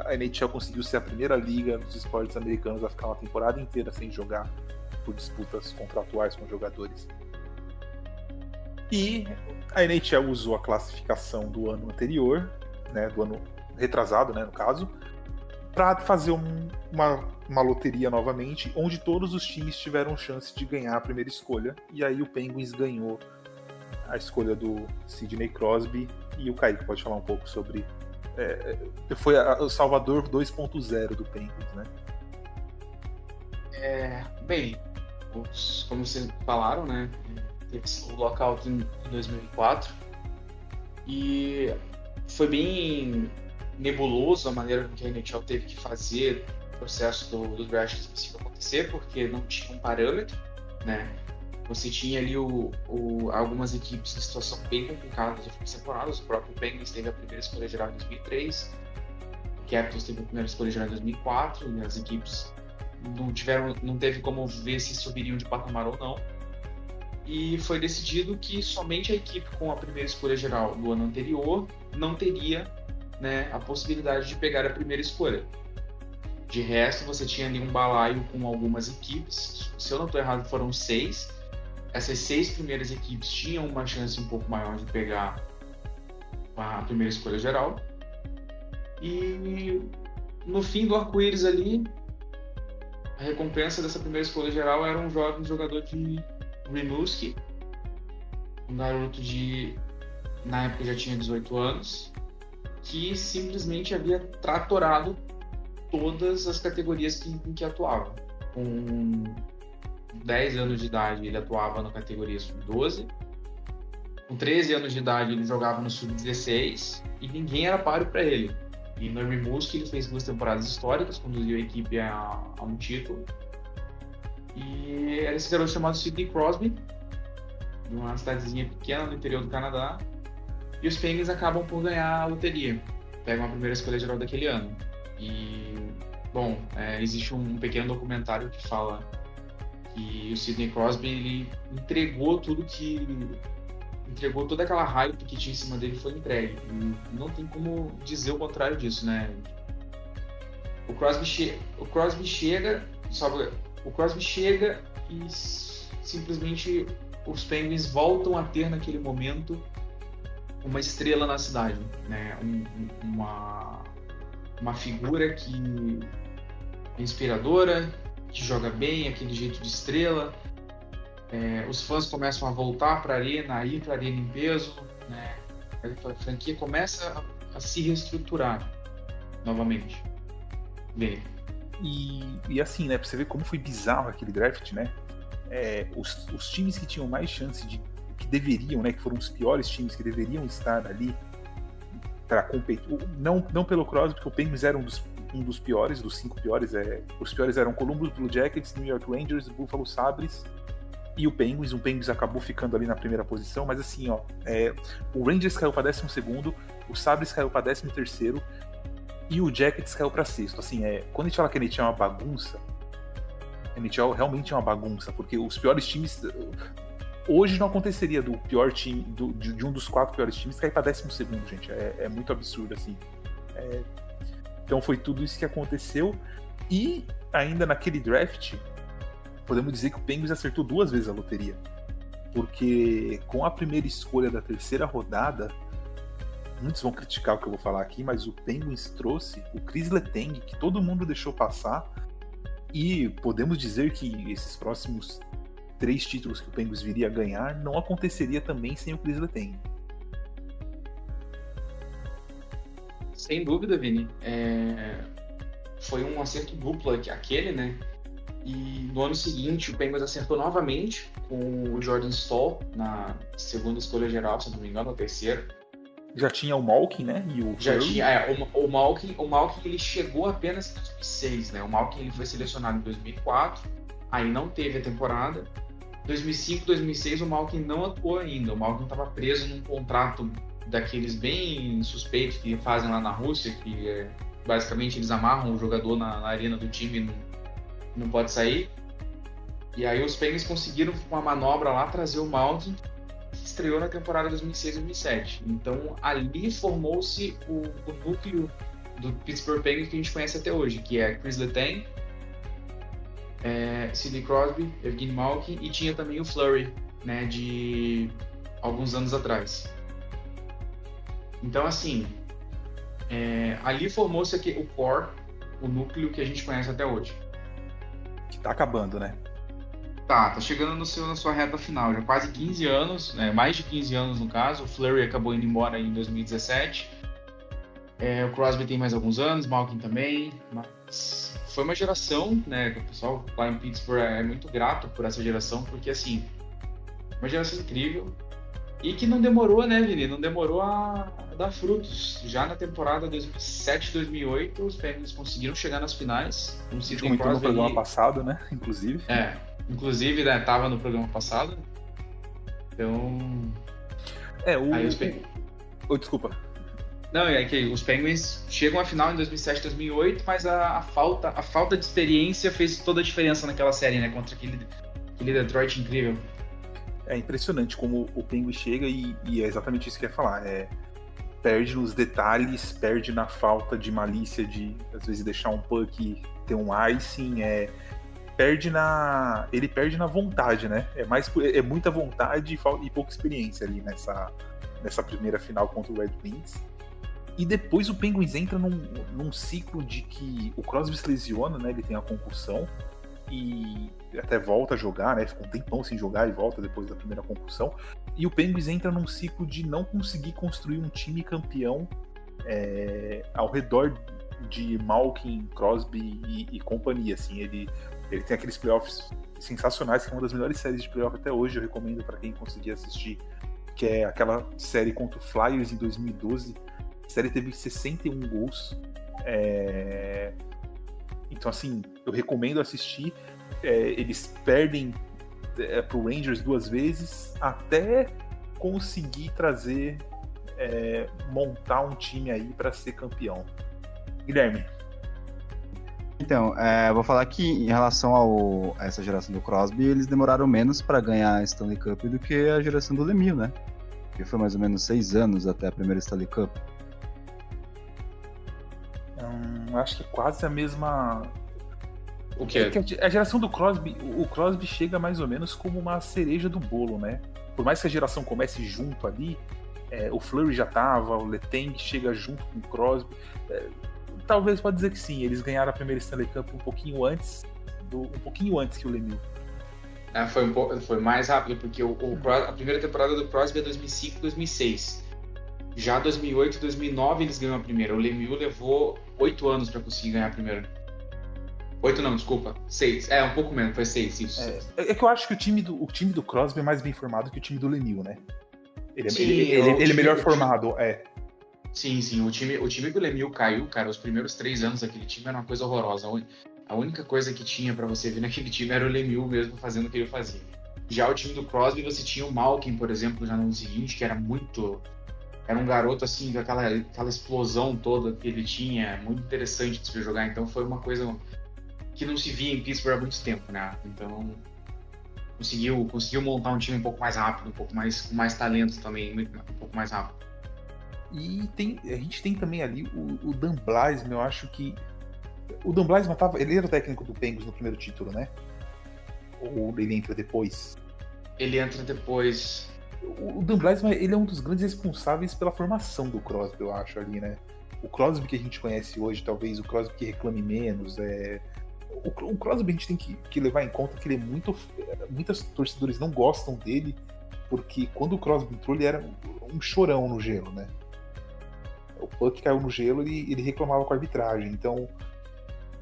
a, NHL conseguiu ser a primeira liga dos esportes americanos a ficar uma temporada inteira sem jogar por disputas contratuais com jogadores. E a NHL usou a classificação do ano anterior, né, do ano retrasado, né, no caso, para fazer um, uma, uma loteria novamente, onde todos os times tiveram chance de ganhar a primeira escolha. E aí o Penguins ganhou a escolha do Sidney Crosby e o Kaique pode falar um pouco sobre. É, é foi o Salvador 2.0 do Penguins, né? É, bem, como vocês falaram, né? Teve o lockout em 2004 e foi bem nebuloso a maneira com que a NHL teve que fazer o processo do, do draft específico acontecer, porque não tinha um parâmetro, né? Você tinha ali o, o, algumas equipes em situação bem complicada nas últimas temporadas. O próprio Penguins teve a primeira escolha geral em 2003, o Capitals teve a primeira escolha geral em 2004, e as equipes não tiveram, não teve como ver se subiriam de patamar ou não. E foi decidido que somente a equipe com a primeira escolha geral do ano anterior não teria né, a possibilidade de pegar a primeira escolha. De resto, você tinha ali um balaio com algumas equipes. Se eu não estou errado, foram seis. Essas seis primeiras equipes tinham uma chance um pouco maior de pegar a primeira escolha geral. E no fim do arco-íris ali, a recompensa dessa primeira escolha geral era um jovem jogador de Rimouski, um garoto de na época já tinha 18 anos, que simplesmente havia tratorado todas as categorias que, em que atuava. Com 10 anos de idade, ele atuava na categoria sub-12. Com 13 anos de idade, ele jogava no sub-16 e ninguém era páreo para ele. E no Rimouski ele fez duas temporadas históricas, conduziu a equipe a, a um título. E era esse garoto chamado Sidney Crosby, de uma cidadezinha pequena no interior do Canadá, e os Penguins acabam por ganhar a loteria. Pegam a primeira escolha geral daquele ano. E, bom, é, existe um pequeno documentário que fala que o Sidney Crosby ele entregou tudo que. entregou toda aquela hype que tinha em cima dele foi entregue. E não tem como dizer o contrário disso, né? O Crosby, che o Crosby chega. Sabe, o Crosby chega e simplesmente os Penguins voltam a ter naquele momento uma estrela na cidade, né? Um, uma, uma figura que é inspiradora, que joga bem, aquele jeito de estrela. É, os fãs começam a voltar para a arena, a ir para a arena em peso, né? A franquia começa a, a se reestruturar novamente. Bem. E, e assim, né? Pra você ver como foi bizarro aquele draft, né? É, os, os times que tinham mais chance de que deveriam, né, que foram os piores times que deveriam estar ali para competir. Não, não pelo Crosby, porque o Penguins era um dos, um dos piores, dos cinco piores. É, os piores eram Columbus Blue Jackets, New York Rangers, Buffalo Sabres e o Penguins. O Penguins acabou ficando ali na primeira posição, mas assim, ó, é, o Rangers caiu para 12 segundo, o Sabres caiu para 13 terceiro e o Jackets caiu para sexto. Assim, é, quando a gente fala que a NHL é uma bagunça, a NHL realmente é uma bagunça, porque os piores times hoje não aconteceria do pior time, do, de, de, um dos quatro piores times cair para décimo segundo, gente. É, é, muito absurdo, assim. É... Então foi tudo isso que aconteceu. E ainda naquele draft, podemos dizer que o Penguins acertou duas vezes a loteria. Porque com a primeira escolha da terceira rodada, muitos vão criticar o que eu vou falar aqui, mas o Penguins trouxe o Chris Letang, que todo mundo deixou passar. E podemos dizer que esses próximos três títulos que o Penguins viria a ganhar não aconteceria também sem o Chris Letang. Sem dúvida, Vini. É... Foi um acerto duplo aquele, né? E no ano seguinte o Penguins acertou novamente com o Jordan Stoll na segunda escolha geral, se não me engano, ou terceira. Já tinha o Malkin, né? E o Já tinha, é, o, o, Malkin, o Malkin ele chegou apenas em 2006, né? O Malkin ele foi selecionado em 2004, aí não teve a temporada. 2005, 2006 o Malkin não atuou ainda. O Malkin estava preso num contrato daqueles bem suspeitos que fazem lá na Rússia, que é, basicamente eles amarram o jogador na, na arena do time não, não pode sair. E aí os Penguins conseguiram, com uma manobra lá, trazer o Malkin, que estreou na temporada 2006-2007. Então ali formou-se o, o, núcleo do Pittsburgh Penguins que a gente conhece até hoje, que é Chris Letang, é, Sidney Crosby, Evgeny Malkin e tinha também o Flurry, né, de alguns anos atrás. Então, assim, é, ali formou-se aqui o core, o núcleo que a gente conhece até hoje. Que tá acabando, né? Tá, tá chegando no seu, na sua reta final, já quase 15 anos, né, mais de 15 anos no caso. O Flurry acabou indo embora em 2017. É, o Crosby tem mais alguns anos, Malkin também, mas foi uma geração, né? O pessoal lá em Pittsburgh é muito grato por essa geração, porque assim, uma geração incrível e que não demorou, né, Vini? Não demorou a dar frutos. Já na temporada 2007-2008, os Penguins conseguiram chegar nas finais. Um gente comentou no programa passado, né? Inclusive. É, inclusive, né, tava no programa passado. Então. É, o. Aí os Penguins... Oh, desculpa. Não, é que os Penguins chegam à final em 2007, 2008, mas a, a, falta, a falta de experiência fez toda a diferença naquela série, né? Contra aquele, aquele Detroit incrível. É impressionante como o Penguin chega e, e é exatamente isso que eu ia falar. É, perde nos detalhes, perde na falta de malícia de, às vezes, deixar um puck ter um icing, é, perde na. Ele perde na vontade, né? É mais é muita vontade e, e pouca experiência ali nessa, nessa primeira final contra o Red Wings. E depois o Penguins entra num, num ciclo de que o Crosby se lesiona, né? Ele tem a concussão e até volta a jogar, né? Fica um tempão sem jogar e volta depois da primeira concussão. E o Penguins entra num ciclo de não conseguir construir um time campeão é, ao redor de Malkin, Crosby e, e, companhia. Assim, ele, ele tem aqueles playoffs sensacionais, que é uma das melhores séries de playoff até hoje. Eu recomendo para quem conseguir assistir, que é aquela série contra o Flyers em 2012 a série teve 61 gols. É... Então, assim, eu recomendo assistir. É, eles perdem é, pro Rangers duas vezes até conseguir trazer, é, montar um time aí para ser campeão. Guilherme. Então, é, vou falar que em relação ao, a essa geração do Crosby, eles demoraram menos para ganhar a Stanley Cup do que a geração do Lemieux, né? Que foi mais ou menos seis anos até a primeira Stanley Cup acho que é quase a mesma. O que é? a geração do Crosby, o Crosby chega mais ou menos como uma cereja do bolo, né? Por mais que a geração comece junto ali, é, o Flurry já tava, o Letang chega junto com o Crosby. É, talvez pode dizer que sim, eles ganharam a primeira Stanley Cup um pouquinho antes, do, um pouquinho antes que o Lemieux. É, foi, um pouco, foi mais rápido, porque o, o, a primeira temporada do Crosby é 2005 2006. Já 2008 e 2009 eles ganham a primeira. O Lemieux levou oito anos para conseguir ganhar a primeira. Oito não, desculpa. Seis. É, um pouco menos, foi seis, isso. É, é, que eu acho que o time, do, o time do Crosby é mais bem formado que o time do Lemieux, né? Ele, é sim, ele, ele, ele é melhor formado, é. Sim, sim. O time, o time que o Lemieux caiu, cara, os primeiros três anos daquele time era uma coisa horrorosa. A única coisa que tinha para você ver naquele time era o Lemieux mesmo fazendo o que ele fazia. Já o time do Crosby, você tinha o Malkin, por exemplo, já no ano seguinte, que era muito era um garoto assim, com aquela, explosão toda que ele tinha, muito interessante de se jogar. Então foi uma coisa que não se via em Pittsburgh há muito tempo, né? Então conseguiu, conseguiu montar um time um pouco mais rápido, um pouco mais com mais talento também, um pouco mais rápido. E tem, a gente tem também ali o, o Dan Blasman, eu acho que o Dan Blasman tava, ele era o técnico do Penguins no primeiro título, né? Ou ele entra depois? Ele entra depois o Dan Blasman, ele é um dos grandes responsáveis pela formação do Crosby, eu acho, ali, né? O Crosby que a gente conhece hoje, talvez o Crosby que reclame menos, é... O, o Crosby a gente tem que, que, levar em conta que ele é muito... Muitos torcedores não gostam dele, porque quando o Crosby entrou, ele era um chorão no gelo, né? O Puck caiu no gelo e ele reclamava com a arbitragem, então...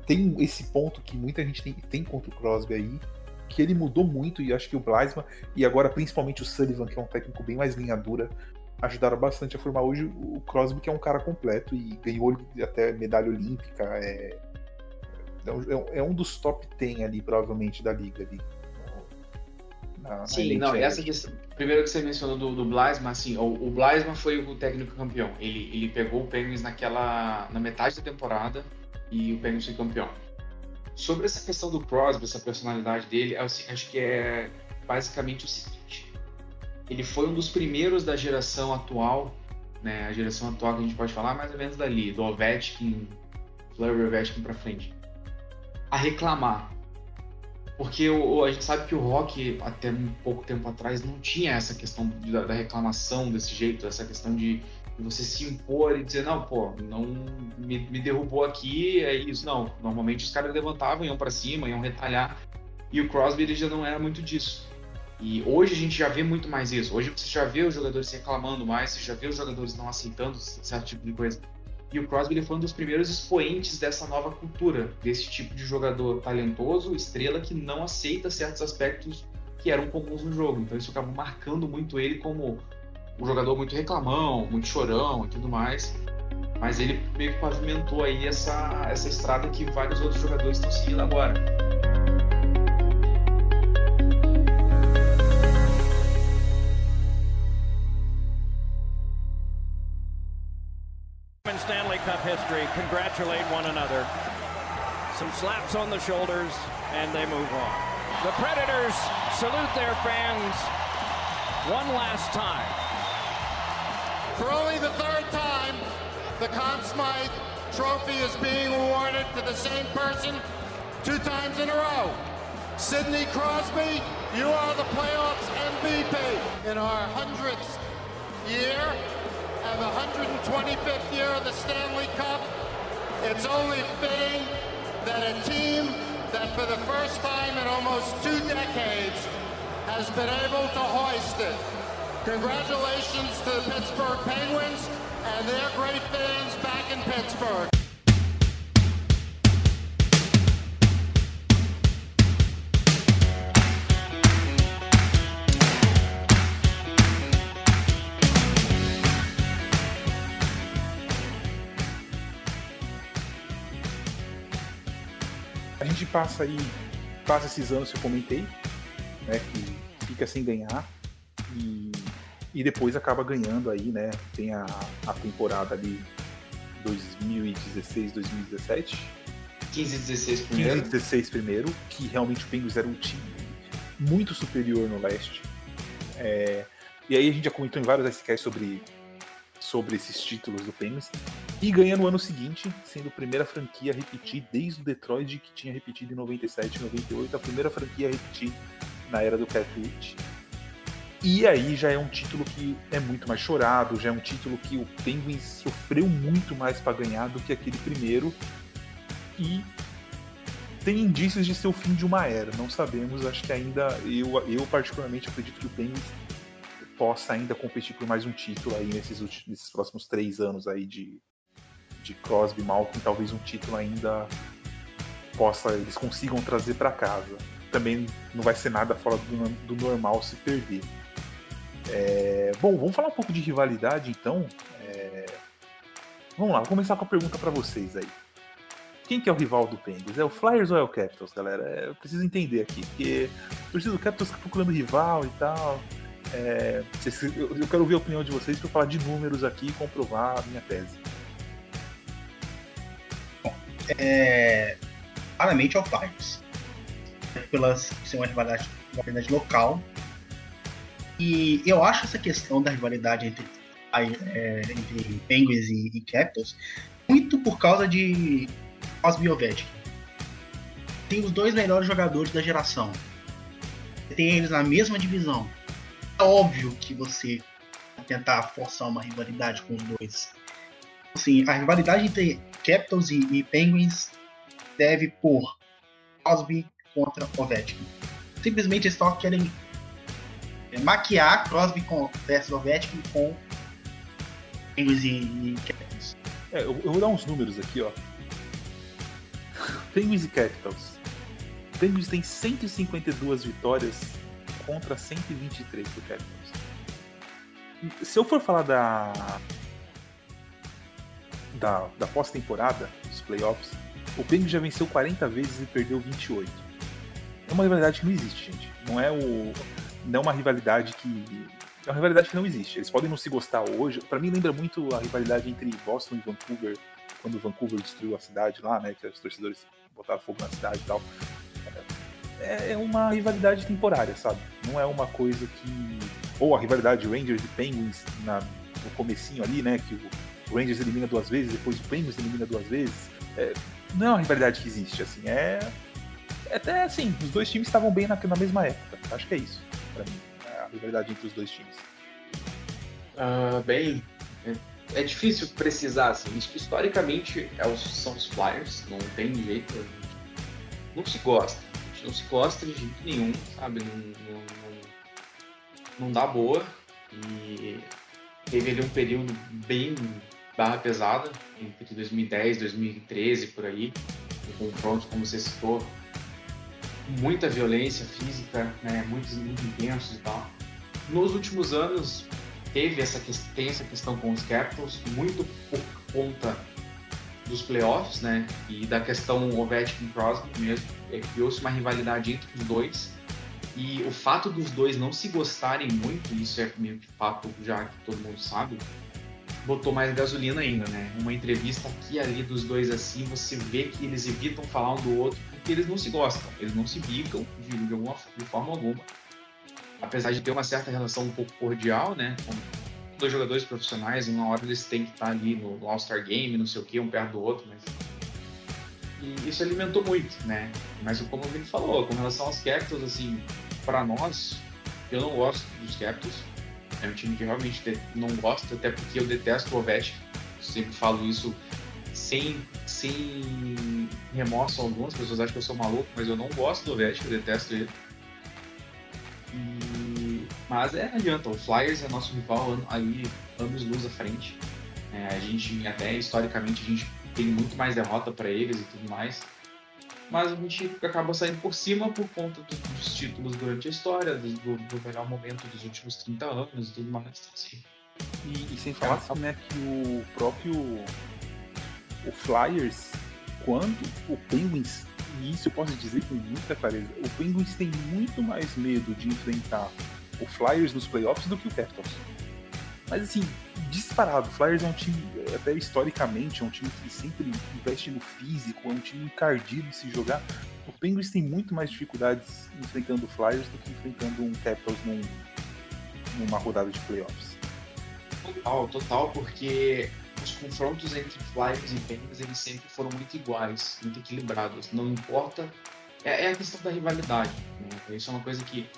Tem esse ponto que muita gente tem, tem contra o Crosby aí, que ele mudou muito e acho que o Blasman e agora principalmente o Sullivan, que é um técnico bem mais linha dura, ajudaram bastante a formar hoje o Crosby, que é um cara completo e ganhou até medalha olímpica. É, é, é um dos top 10 ali, provavelmente, da liga ali. Na, Sim, na não, essa questão, primeiro que você mencionou do, do Blasman, assim, o, o Blasman foi o técnico campeão. Ele, ele pegou o Penguins naquela, na metade da temporada e o Penguins foi campeão. Sobre essa questão do Crosby, essa personalidade dele, eu acho que é basicamente o seguinte: ele foi um dos primeiros da geração atual, né? A geração atual que a gente pode falar mais ou menos dali, do Ovechkin, Flurry Ovechkin para frente, a reclamar. Porque a gente sabe que o rock, até um pouco tempo atrás, não tinha essa questão da reclamação desse jeito, essa questão de você se impor e dizer, não, pô, não me, me derrubou aqui, é isso. Não, normalmente os caras levantavam, iam para cima, iam retalhar. E o Crosby ele já não era muito disso. E hoje a gente já vê muito mais isso. Hoje você já vê os jogadores reclamando mais, você já vê os jogadores não aceitando certo tipo de coisa. E o Crosby ele foi um dos primeiros expoentes dessa nova cultura, desse tipo de jogador talentoso, estrela, que não aceita certos aspectos que eram comuns no jogo. Então isso acabou marcando muito ele como um jogador muito reclamão, muito chorão e tudo mais. Mas ele meio que pavimentou aí essa, essa estrada que vários outros jogadores estão seguindo agora. Stanley Cup history congratulate one another. Some slaps on the shoulders, and they move on. The Predators salute their fans one last time. For only the third time, the Conn Smythe Trophy is being awarded to the same person two times in a row. Sidney Crosby, you are the playoffs MVP in our 100th year and the 125th year of the Stanley Cup. It's only fitting that a team that for the first time in almost two decades has been able to hoist it. Congratulations to the Pittsburgh Penguins and their great fans back in Pittsburgh. A gente passa aí, passa esses anos que eu comentei, né, que fica sem ganhar e, e depois acaba ganhando aí, né? Tem a, a temporada ali 2016, 2017. 15 16 primeiro. 15 16 primeiro, que realmente o Penguins era um time muito superior no leste. É, e aí a gente já comentou em vários SKs sobre, sobre esses títulos do Penguins. E ganha no ano seguinte, sendo a primeira franquia a repetir desde o Detroit, que tinha repetido em 97 e 98, a primeira franquia a repetir na era do Cat Rich. E aí já é um título que é muito mais chorado, já é um título que o Penguins sofreu muito mais para ganhar do que aquele primeiro. E tem indícios de ser o fim de uma era, não sabemos, acho que ainda, eu, eu particularmente acredito que o Penguins possa ainda competir por mais um título aí nesses, nesses próximos três anos aí de, de Crosby, Malcolm, talvez um título ainda possa, eles consigam trazer para casa. Também não vai ser nada fora do, do normal se perder. É, bom, vamos falar um pouco de rivalidade então. É, vamos lá, vou começar com a pergunta para vocês aí. Quem que é o rival do Penguins? É o Flyers ou é o Capitals, galera? É, eu preciso entender aqui, porque o torcida do Capitals procurando rival e tal. É, eu quero ouvir a opinião de vocês para falar de números aqui e comprovar a minha tese. Bom, é, claramente é o Flyers. Pela ser uma rivalidade, rivalidade local. E eu acho essa questão da rivalidade entre, é, entre Penguins e, e Capitals muito por causa de Crosby Ovechkin. Tem os dois melhores jogadores da geração. Tem eles na mesma divisão. É óbvio que você tentar forçar uma rivalidade com os dois. Assim, a rivalidade entre Capitals e, e Penguins deve por Crosby contra Ovechkin. Simplesmente eles só querem maquiar Crosby com, versus Ovechkin com Penguins e, e Capitals. É, eu, eu, vou dar uns números aqui, ó. Penguins e Capitals. Penguins tem 152 vitórias contra 123 do Capitals. Se eu for falar da da, da pós-temporada, dos playoffs, o Penguins já venceu 40 vezes e perdeu 28. É uma rivalidade que não existe, gente. Não é o não é uma rivalidade que é uma rivalidade que não existe. Eles podem não se gostar hoje. Para mim lembra muito a rivalidade entre Boston e Vancouver, quando Vancouver destruiu a cidade lá, né, que os torcedores botaram fogo na cidade e tal. É, é uma rivalidade temporária, sabe? Não é uma coisa que. Ou a rivalidade Rangers e Penguins na, no comecinho ali, né? Que o Rangers elimina duas vezes, depois o Penguins elimina duas vezes. É, não é uma rivalidade que existe, assim, é. é até assim, os dois times estavam bem na, na mesma época. Acho que é isso, pra mim. É a rivalidade entre os dois times. Uh, bem, é, é, difícil precisar, assim. Historicamente é os, são os Flyers, não tem jeito. Não se gosta. A gente não se gosta de jeito nenhum, sabe? Não, não, não, não dá boa. E teve ali um período bem barra pesada, entre 2010 e 2013, por aí. O confronto, como você citou, muita violência física, né? muitos muito intensos e tal. Nos últimos anos, teve essa, tem essa questão com os Capitals, muito por conta dos playoffs, né? E da questão Ovechkin Crosby mesmo. É, Criou-se uma rivalidade entre os dois. E o fato dos dois não se gostarem muito, isso é meio que fato já que todo mundo sabe, botou mais gasolina ainda, né? Uma entrevista aqui e ali dos dois assim, você vê que eles evitam falar um do outro porque eles não se gostam, eles não se bicam de, de, alguma, de forma alguma apesar de ter uma certa relação um pouco cordial, né? Com dois jogadores profissionais, uma hora eles têm que estar ali no All-Star Game, não sei o que, um perto do outro, mas. E isso alimentou muito, né? Mas como o Vini falou, com relação aos Capitals, assim, para nós, eu não gosto dos Capitals. É um time que realmente não gosto, até porque eu detesto o Ovechkin. Sempre falo isso sem, sem remorso algum. As pessoas acham que eu sou maluco, mas eu não gosto do Ovechkin, eu detesto ele. E... Mas é, não adianta, o Flyers é nosso rival aí anos luz à frente. É, a gente, até historicamente, a gente tem muito mais derrota para eles e tudo mais. Mas a gente acaba saindo por cima por conta do, dos títulos durante a história, do, do, melhor momento dos últimos 30 anos e tudo mais. Assim. E, e sem falar assim, né, que o próprio o Flyers, quando o Penguins e isso eu posso dizer com muita clareza, o Penguins tem muito mais medo de enfrentar o Flyers nos playoffs do que o Capitals. Mas assim, disparado, o Flyers é um time, até historicamente, é um time que sempre investe no físico, é um time encardido se jogar. O Penguins tem muito mais dificuldades enfrentando o Flyers do que enfrentando um Capitals num, numa rodada de playoffs. Total, total, porque os confrontos entre Flyers e Penguins eles sempre foram muito iguais, muito equilibrados. Não importa. É, é a questão da rivalidade. Né? Isso é uma coisa que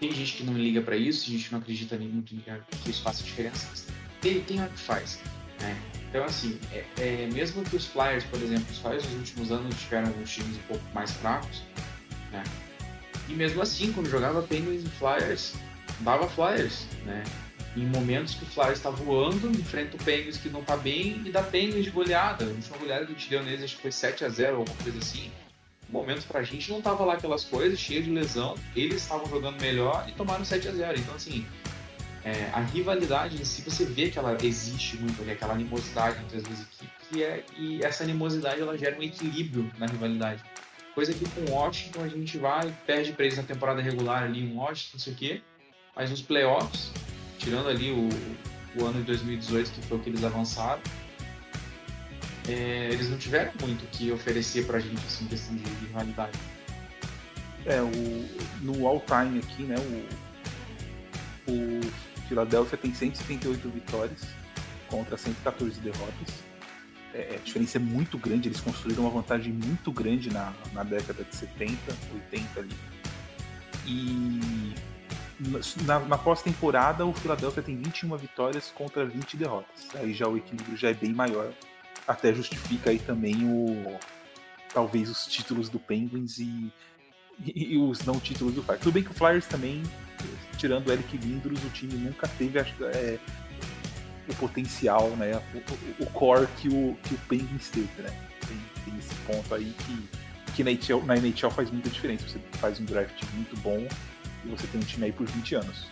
tem gente que não liga para isso, gente que não acredita muito que isso faça diferença. Tem, tem que faz. Né? Então, assim, é, é, mesmo que os Flyers, por exemplo, os Flyers nos últimos anos tiveram alguns times um pouco mais fracos, né? E mesmo assim, quando jogava Penguins e Flyers, dava Flyers, né? Em momentos que o Flyers está voando, enfrenta o Penguins que não está bem e dá Penguins de goleada. A última goleada a deu neles acho que foi 7 a 0 alguma coisa assim. Momentos pra gente não tava lá aquelas coisas, cheio de lesão. Eles estavam jogando melhor e tomaram 7 a 0 Então, assim, é, a rivalidade em si, você vê que ela existe muito aquela animosidade entre as duas equipes. E, é, e essa animosidade ela gera um equilíbrio na rivalidade. Coisa que com o Washington a gente vai, perde pra eles na temporada regular ali, um Washington, não sei o quê. Mas nos playoffs, tirando ali o, o ano de 2018, que foi o que eles avançaram, é, eles não tiveram muito que oferecer pra gente, assim, questão de, de rivalidade. É, o, no all-time aqui, né, o, o Philadelphia tem 178 vitórias contra 114 derrotas. É, a diferença é muito grande, eles construíram uma vantagem muito grande na, na década de 70, 80 ali. E na, na pós-temporada, o Philadelphia tem 21 vitórias contra 20 derrotas. Aí já o equilíbrio já é bem maior. Até justifica aí também o talvez os títulos do Penguins e, e, e os não títulos do Flyers. Tudo bem que o Flyers também, tirando o Eric Lindros, o time nunca teve é, o potencial, né, o, o, core que o, que o Penguins teve, né? Tem, tem esse ponto aí que, que na, NHL, na NHL faz muita diferença. Você faz um draft muito bom e você tem um time aí por 20 anos.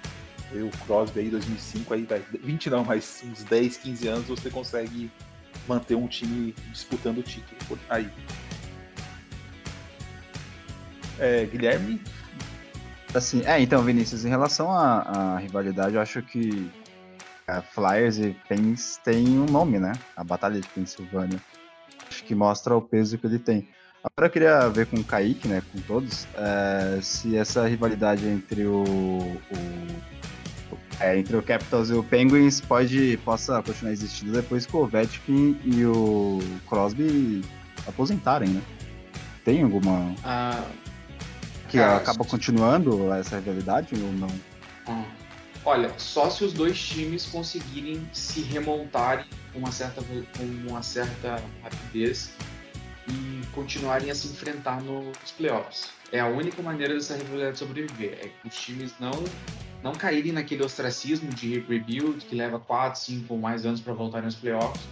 Eu, Crosby aí 2005, aí 20 não, mas uns 10, 15 anos você consegue manter um time disputando o título aí. É, Guilherme? Assim, é, então, Vinícius, em relação à, à rivalidade, eu acho que a Flyers e Pens têm um nome, né? A Batalha de Pensilvânia. Acho que mostra o peso que ele tem. Agora eu queria ver com o Kaique, né, com todos, é, se essa rivalidade entre o, o é, entre o Capitals e o Penguins pode, possa continuar existindo depois que o Ovechkin e o Crosby aposentarem, né? Tem alguma... Ah, que cara, acaba continuando essa rivalidade ou não? Hum. Olha, só se os dois times conseguirem se remontarem com uma certa, com uma certa rapidez e continuarem a se enfrentar nos playoffs. É a única maneira dessa rivalidade sobreviver. É que os times não não caírem naquele ostracismo de rebuild que leva 4, 5 ou mais anos para voltarem aos playoffs.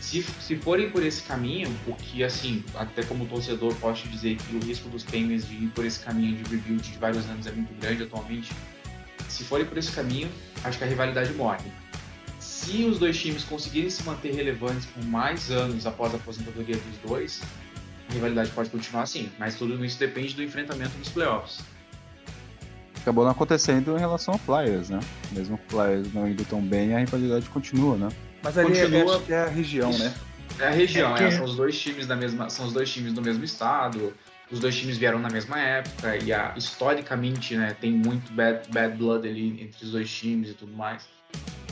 Se, se forem por esse caminho, o que, assim, até como torcedor, posso dizer que o risco dos Penguins de ir por esse caminho de rebuild de vários anos é muito grande atualmente. Se forem por esse caminho, acho que a rivalidade morre. Se os dois times conseguirem se manter relevantes por mais anos após a aposentadoria dos dois, a rivalidade pode continuar assim, mas tudo isso depende do enfrentamento nos playoffs. Acabou não acontecendo em relação ao Flyers, né? Mesmo o Flyers não indo tão bem, a rivalidade continua, né? Mas ali Continua- é, acho que é a região, né? É a região, É que- é, são os dois times da mesma, são os dois times do mesmo estado. Os dois times vieram na mesma época e a, historicamente, né, tem muito bad, bad blood ali entre os dois times e tudo mais.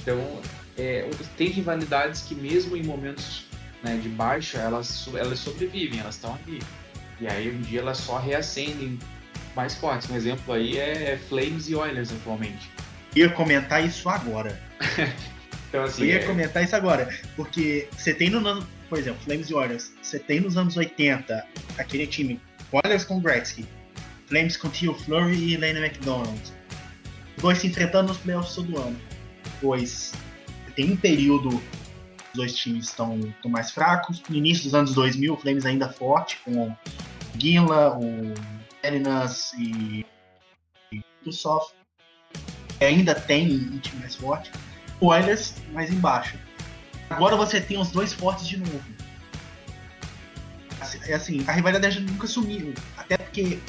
Então, é, tem rivalidades que mesmo em momentos né, de baixa, elas, elas sobrevivem, elas estão ali. E aí um dia elas só reacendem mais fortes. Um exemplo aí é Flames e Oilers atualmente. ia comentar isso agora. Então assim, ia é- comentar isso agora. Porque você tem no ano, por exemplo, Flames e Warriors, você tem nos anos 80 aquele time Warriors com Gretzky, Flames com Theo Fleury e Lane McDonald. Dois se enfrentando nos playoffs todo ano. Pois tem um período os dois times estão mais fracos. No início dos anos 2000, o Flames ainda forte, com o Ginla, o Elinas e o Soft. Ainda tem um time mais forte. O Oilers mais embaixo. Agora você tem os dois fortes de novo. Assim, É assim, a rivalidade nunca sumiu. Até porque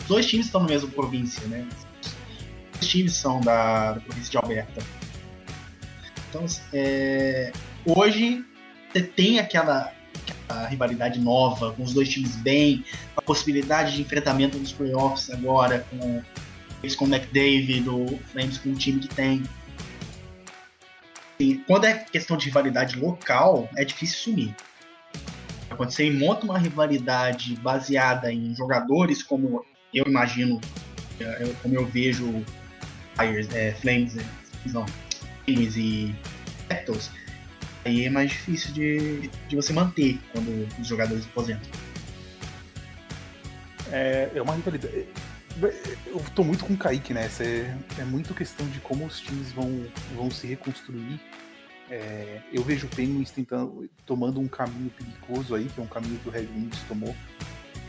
os dois times estão na mesma província, né? Os dois times são da, da província de Alberta. Então, é, hoje você tem aquela, aquela rivalidade nova, com os dois times bem, a possibilidade de enfrentamento nos playoffs agora, com eles com o McDavid, o Flames com o time que tem. E quando é questão de rivalidade local, é difícil sumir. Quando você monta uma rivalidade baseada em jogadores, como eu imagino, é, como eu vejo Fires, é, Flames, é, não, Flames e Capitals, aí é mais difícil de, de você manter quando os jogadores aposentam. É, é uma rivalidade. Eu tô muito com o Kaique nessa. É, é muito questão de como os times vão, vão se reconstruir. É, eu vejo o Penguins tentando, tomando um caminho perigoso aí, que é um caminho que o Red Wings tomou,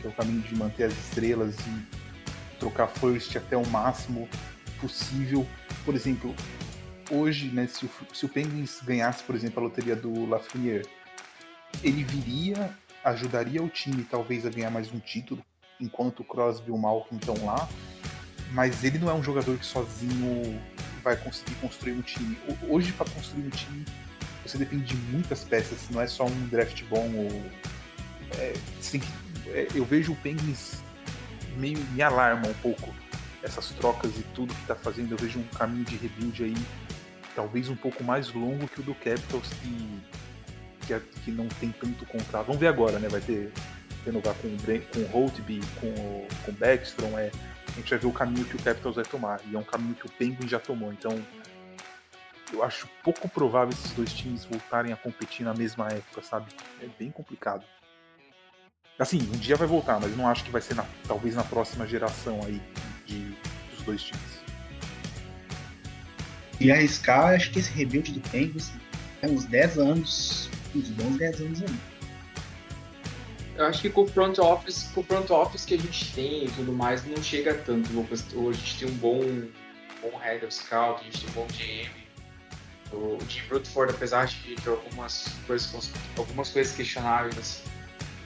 que é o caminho de manter as estrelas e trocar first até o máximo possível. Por exemplo, hoje, né, se o, se o Penguins ganhasse, por exemplo, a loteria do Lafreniere, ele viria, ajudaria o time talvez a ganhar mais um título, enquanto o Crosby e o Malkin estão lá, mas ele não é um jogador que sozinho vai conseguir construir um time. Hoje, para construir um time, você depende de muitas peças, não é só um draft bom ou. é, que- é, eu vejo o Penguins meio me alarma um pouco essas trocas e tudo que tá fazendo. Eu vejo um caminho de rebuild aí, talvez um pouco mais longo que o do Capitals, que, que, que não tem tanto contrato. Vamos ver agora, né? Vai ter renovar com com o Holtby, com com o Backstrom, é, a gente vai ver o caminho que o Capitals vai tomar. E é um caminho que o Penguin já tomou. Então, eu acho pouco provável esses dois times voltarem a competir na mesma época, sabe? É bem complicado. Assim, um dia vai voltar, mas não acho que vai ser na- talvez na próxima geração aí de, dos dois times. E arriscar, acho que esse rebuild do Penguins é uns 10 anos, uns bons 10 anos aí. Eu acho que com o front office, com o front office que a gente tem e tudo mais, não chega tanto, Lucas. A gente tem um bom, bom head of scout, a gente tem um bom GM. O Jim Rutherford, apesar de ter algumas coisas, algumas coisas questionáveis,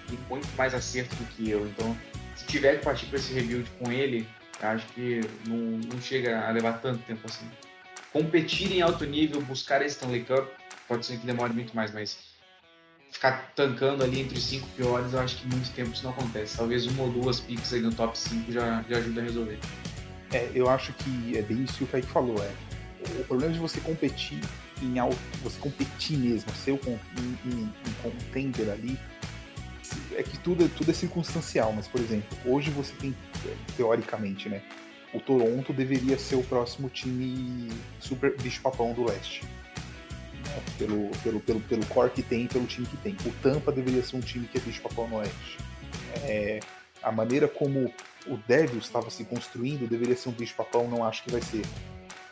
tem muito mais acerto do que eu. Então, se tiver que partir para esse rebuild com ele, acho que não, não chega a levar tanto tempo assim. Competir em alto nível, buscar a Stanley Cup, pode ser que demore muito mais, mas ficar tancando ali entre os cinco piores, eu acho que muito tempo isso não acontece. Talvez uma ou duas picks aí no top 5 já, já ajuda a resolver. É, eu acho que é bem isso que o Kaique falou. É. O problema de você competir em alto, você competir mesmo, ser um, um, um, contender ali, é que tudo, é, tudo é circunstancial, mas, por exemplo, hoje você tem, teoricamente, né? O Toronto deveria ser o próximo time super bicho-papão do leste. Né, pelo, pelo, pelo, pelo core que tem pelo time que tem. O Tampa deveria ser um time que é bicho-papão no oeste. É, a maneira como o Devils estava se construindo deveria ser um bicho-papão, não acho que vai ser.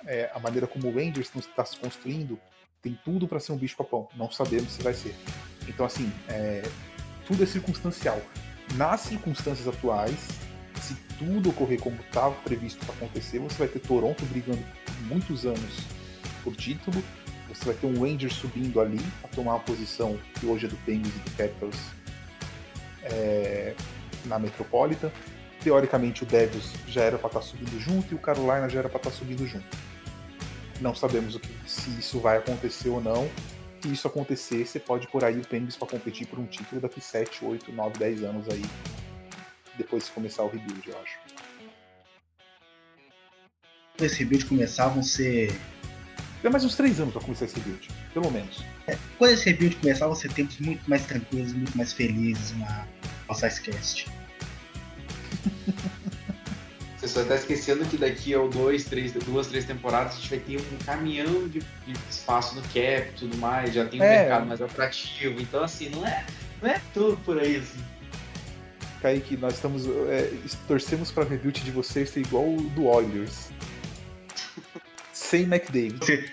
É, a maneira como o Rangers está se construindo tem tudo para ser um bicho-papão, não sabemos se vai ser. Então, assim, é, tudo é circunstancial. Nas circunstâncias atuais, se tudo ocorrer como estava previsto para acontecer, você vai ter Toronto brigando muitos anos por título, você vai ter um Rangers subindo ali a tomar uma posição que hoje é do Penguins e do Capitals é, na Metropolitan. Teoricamente o Devils já era para estar tá subindo junto e o Carolina já era para estar tá subindo junto. Não sabemos que, se isso vai acontecer ou não, se isso acontecer, você pode por aí o Penguins para competir por um título daqui 7, 8, 9, 10 anos aí, depois de começar o rebuild, eu acho. Quando esse rebuild começar, vão ser. É mais uns 3 anos para começar esse rebuild, pelo menos. É, quando esse rebuild começar, vão ser tempos muito mais tranquilos, muito mais felizes na nossa Cast. Você só está esquecendo que daqui a dois, três, duas, três temporadas a gente vai ter um caminhão de, de espaço no cap e tudo mais, já tem um é. mercado mais atrativo. Então, assim, não é, não é tudo por aí, assim. Kaique, nós estamos. É, torcemos para rebuild de vocês ser igual o do Oilers. Sem McDavid. Você,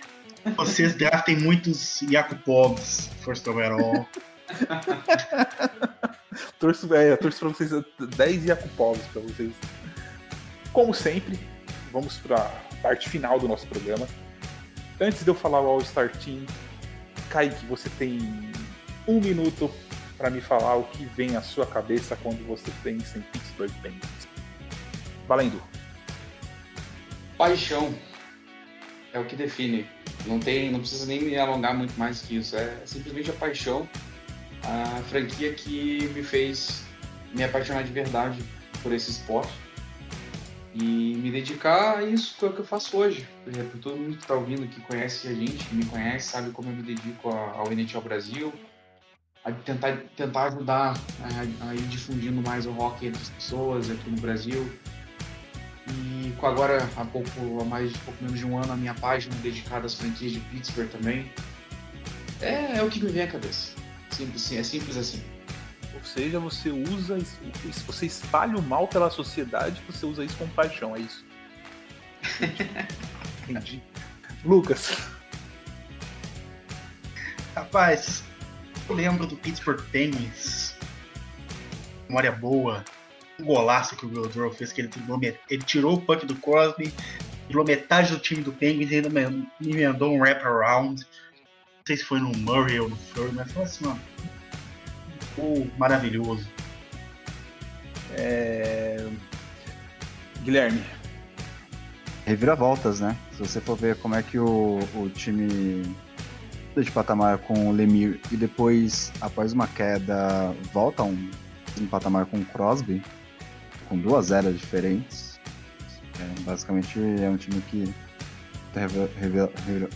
vocês draftem muitos Yakupovs, first overall. torço, é, torço pra vocês 10 Yakupovs pra vocês como sempre, vamos para a parte final do nosso programa. Antes de eu falar o All-Star Team, Kaique, você tem um minuto para me falar o que vem à sua cabeça quando você pensa em Pittsburgh Penguins. Valendo! Paixão é o que define. Não tem, não precisa nem me alongar muito mais que isso. É simplesmente a paixão, a franquia que me fez me apaixonar de verdade por esse esporte e me dedicar a isso que é o que eu faço hoje. Por exemplo, todo mundo que está ouvindo, que conhece a gente, que me conhece, sabe como eu me dedico ao NHL Brasil, a tentar, tentar ajudar a, a ir difundindo mais o rock entre as pessoas aqui no Brasil. E com agora, há pouco, há mais pouco menos de um ano, a minha página dedicada às franquias de Pittsburgh também. É, é o que me vem à cabeça. Simples, é simples assim. Ou seja, você usa isso, você espalha o mal pela sociedade, você usa isso com paixão, é isso. Entendi. Lucas. Rapaz, eu lembro do Pittsburgh Penguins. Memória boa. Um golaço que o Goldrow fez, que ele tirou, ele tirou o puck do Crosby, tirou metade do time do Penguins e ainda me emendou um wraparound. Não sei se foi no Murray ou no Flurry, mas foi assim, mano ficou maravilhoso. É... Guilherme. Reviravoltas, né? Se você for ver como é que o, o time de patamar com o Lemir e depois, após uma queda, volta a um, um patamar com o Crosby, com duas eras diferentes. É, basicamente é um time que revira, revira, revira,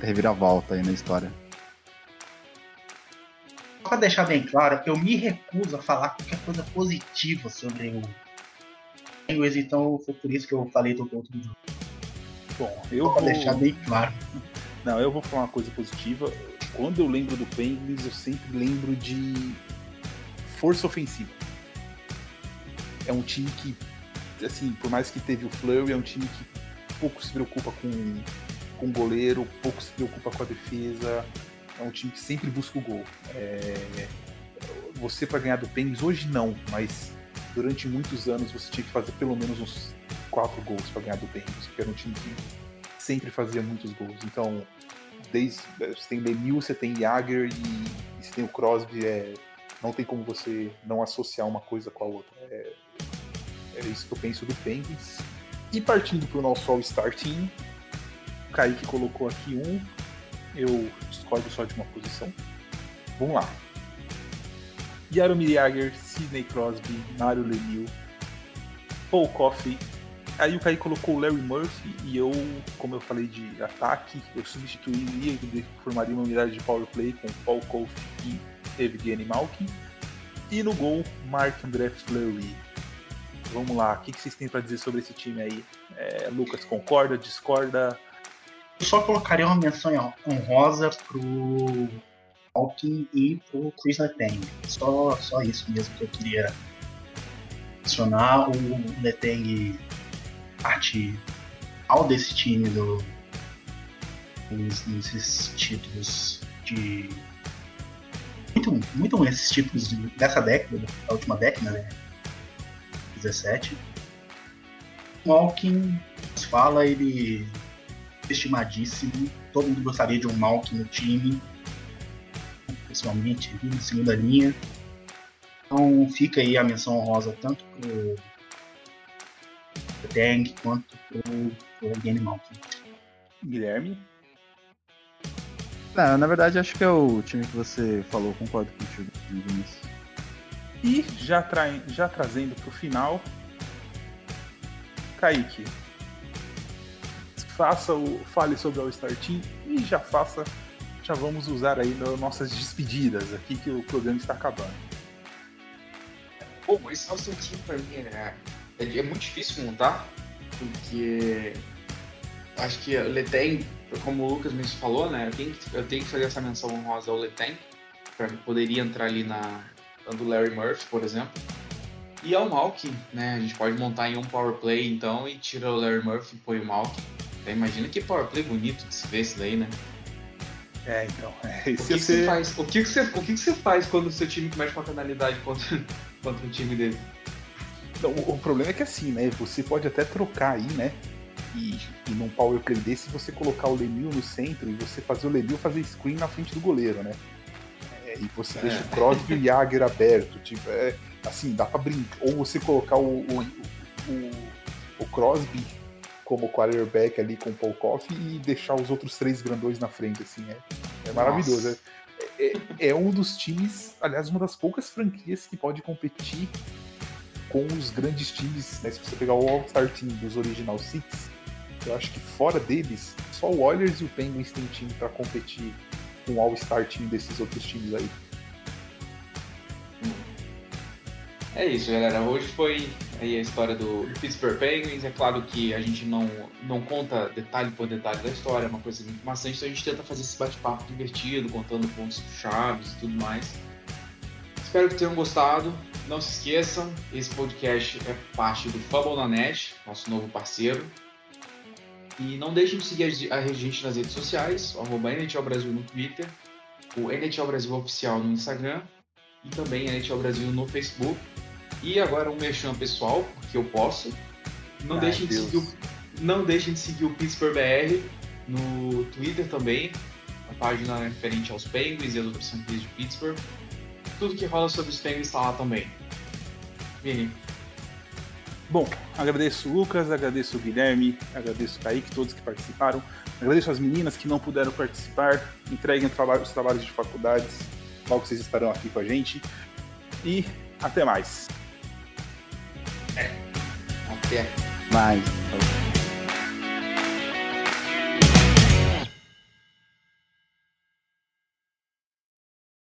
reviravolta aí na história para deixar bem claro, eu me recuso a falar qualquer coisa positiva sobre o Penguins, então foi por isso que eu falei do outro jogo. Bom, eu Só vou deixar bem claro. Não, eu vou falar uma coisa positiva. Quando eu lembro do Penguins, eu sempre lembro de força ofensiva. É um time que, assim, por mais que teve o Flurry, é um time que pouco se preocupa com, com o goleiro, pouco se preocupa com a defesa é um time que sempre busca o gol. É... Você para ganhar do Penguins hoje não, mas durante muitos anos você tinha que fazer pelo menos uns quatro gols para ganhar do Penguins, porque era um time que sempre fazia muitos gols. Então, desde você tem Lemieux, você tem Jagger e, e você tem o Crosby, é, não tem como você não associar uma coisa com a outra. É, é isso que eu penso do Penguins. E partindo para o nosso All-Star Team, o Kaique colocou aqui um, eu discordo só de uma posição. vamos lá. Jaromir Jagr, Sidney Crosby, Mario Lemieux, Paul Coffey. Aí o Kai colocou o Larry Murphy e eu, como eu falei de ataque, eu substituiria e formaria uma unidade de power play com Paul Coffey e Evgeny Malkin. E no gol, Mark André Fleury. Vamos lá, o que vocês têm para dizer sobre esse time aí? É, Lucas, concorda, discorda? Eu só colocaria uma menção honrosa pro Malkin e pro Chris Letang. Só, só isso mesmo que eu queria adicionar. O Letang parte ao desse time do, nesses títulos de muito, muito esses títulos de, dessa década, da última década, né? 17. Malkin fala, ele é estimadíssimo. Todo mundo gostaria de um Malkin no time, principalmente na segunda linha. Então fica aí a menção honrosa tanto pro Deng quanto pro, pro Game. Guilherme? Não, na verdade acho que é o time que você falou, concordo contigo, Vinícius. E já, tra... já trazendo pro final, Kaique, faça o fale sobre o All-Star Team e já faça, já vamos usar aí nas nossas despedidas aqui que o programa está acabando. Bom, esse All-Star Team pra mim é, é, é, muito difícil montar, porque acho que o Leteng, como o Lucas me falou, né, eu tenho, que, eu tenho que fazer essa menção honrosa ao Leteng, poderia entrar ali na do Larry Murphy, por exemplo. E ao Malkin, né? A gente pode montar em um power play então e tira o Larry Murphy e põe o Malkin. Então, imagina que power play bonito de se ver esse daí, né? É, então. É, o que, que você faz? O que, que, você, o que, que você faz quando o seu time começa com a penalidade contra, contra um time dele? O, o, problema é que assim, né? Você pode até trocar aí, né? E, e num power play desse você colocar o Lemieux no centro e você fazer o Lemieux fazer screen na frente do goleiro, né? É, e você é. deixa o Crosby e o Jagger aberto. Tipo, é, assim, dá pra brincar. Ou você colocar o, o, o, o Crosby como quarterback ali com o Paul Coffey e deixar os outros três grandões na frente, assim, é, é maravilhoso. É, é, é, um dos times, aliás, uma das poucas franquias que pode competir com os grandes times, né? Se você pegar o All-Star Team dos Original Six, eu acho que fora deles, só o Oilers e o Penguins tem time para competir com o All-Star Team desses outros times aí. É isso, galera. Hoje foi aí a história do Pittsburgh Penguins. É claro que a gente não, não conta detalhe por detalhe da história, é uma coisa muito maçante, então a gente tenta fazer esse bate-papo divertido, contando pontos chaves e tudo mais. Espero que tenham gostado. Não se esqueçam, esse podcast é parte do Fumble na Net, nosso novo parceiro. E não deixem de seguir a gente nas redes sociais, o arroba NHL Brasil no Twitter, o NHL Brasil Oficial no Instagram e também NHL Brasil no Facebook. E agora um merchan pessoal, porque eu posso. Não, Ai, deixem, de seguir o, não deixem de seguir o Pittsburgh BR no Twitter também, a página referente aos Penguins e as outras franquias de Pittsburgh. Tudo que rola sobre os Penguins está lá também. Vini. Bom, agradeço o Lucas, agradeço o Guilherme, agradeço o Kaique, todos que participaram. Agradeço as meninas que não puderam participar. Entreguem os trabalhos de faculdades. Logo vocês estarão aqui com a gente. E até mais. É. Até mais.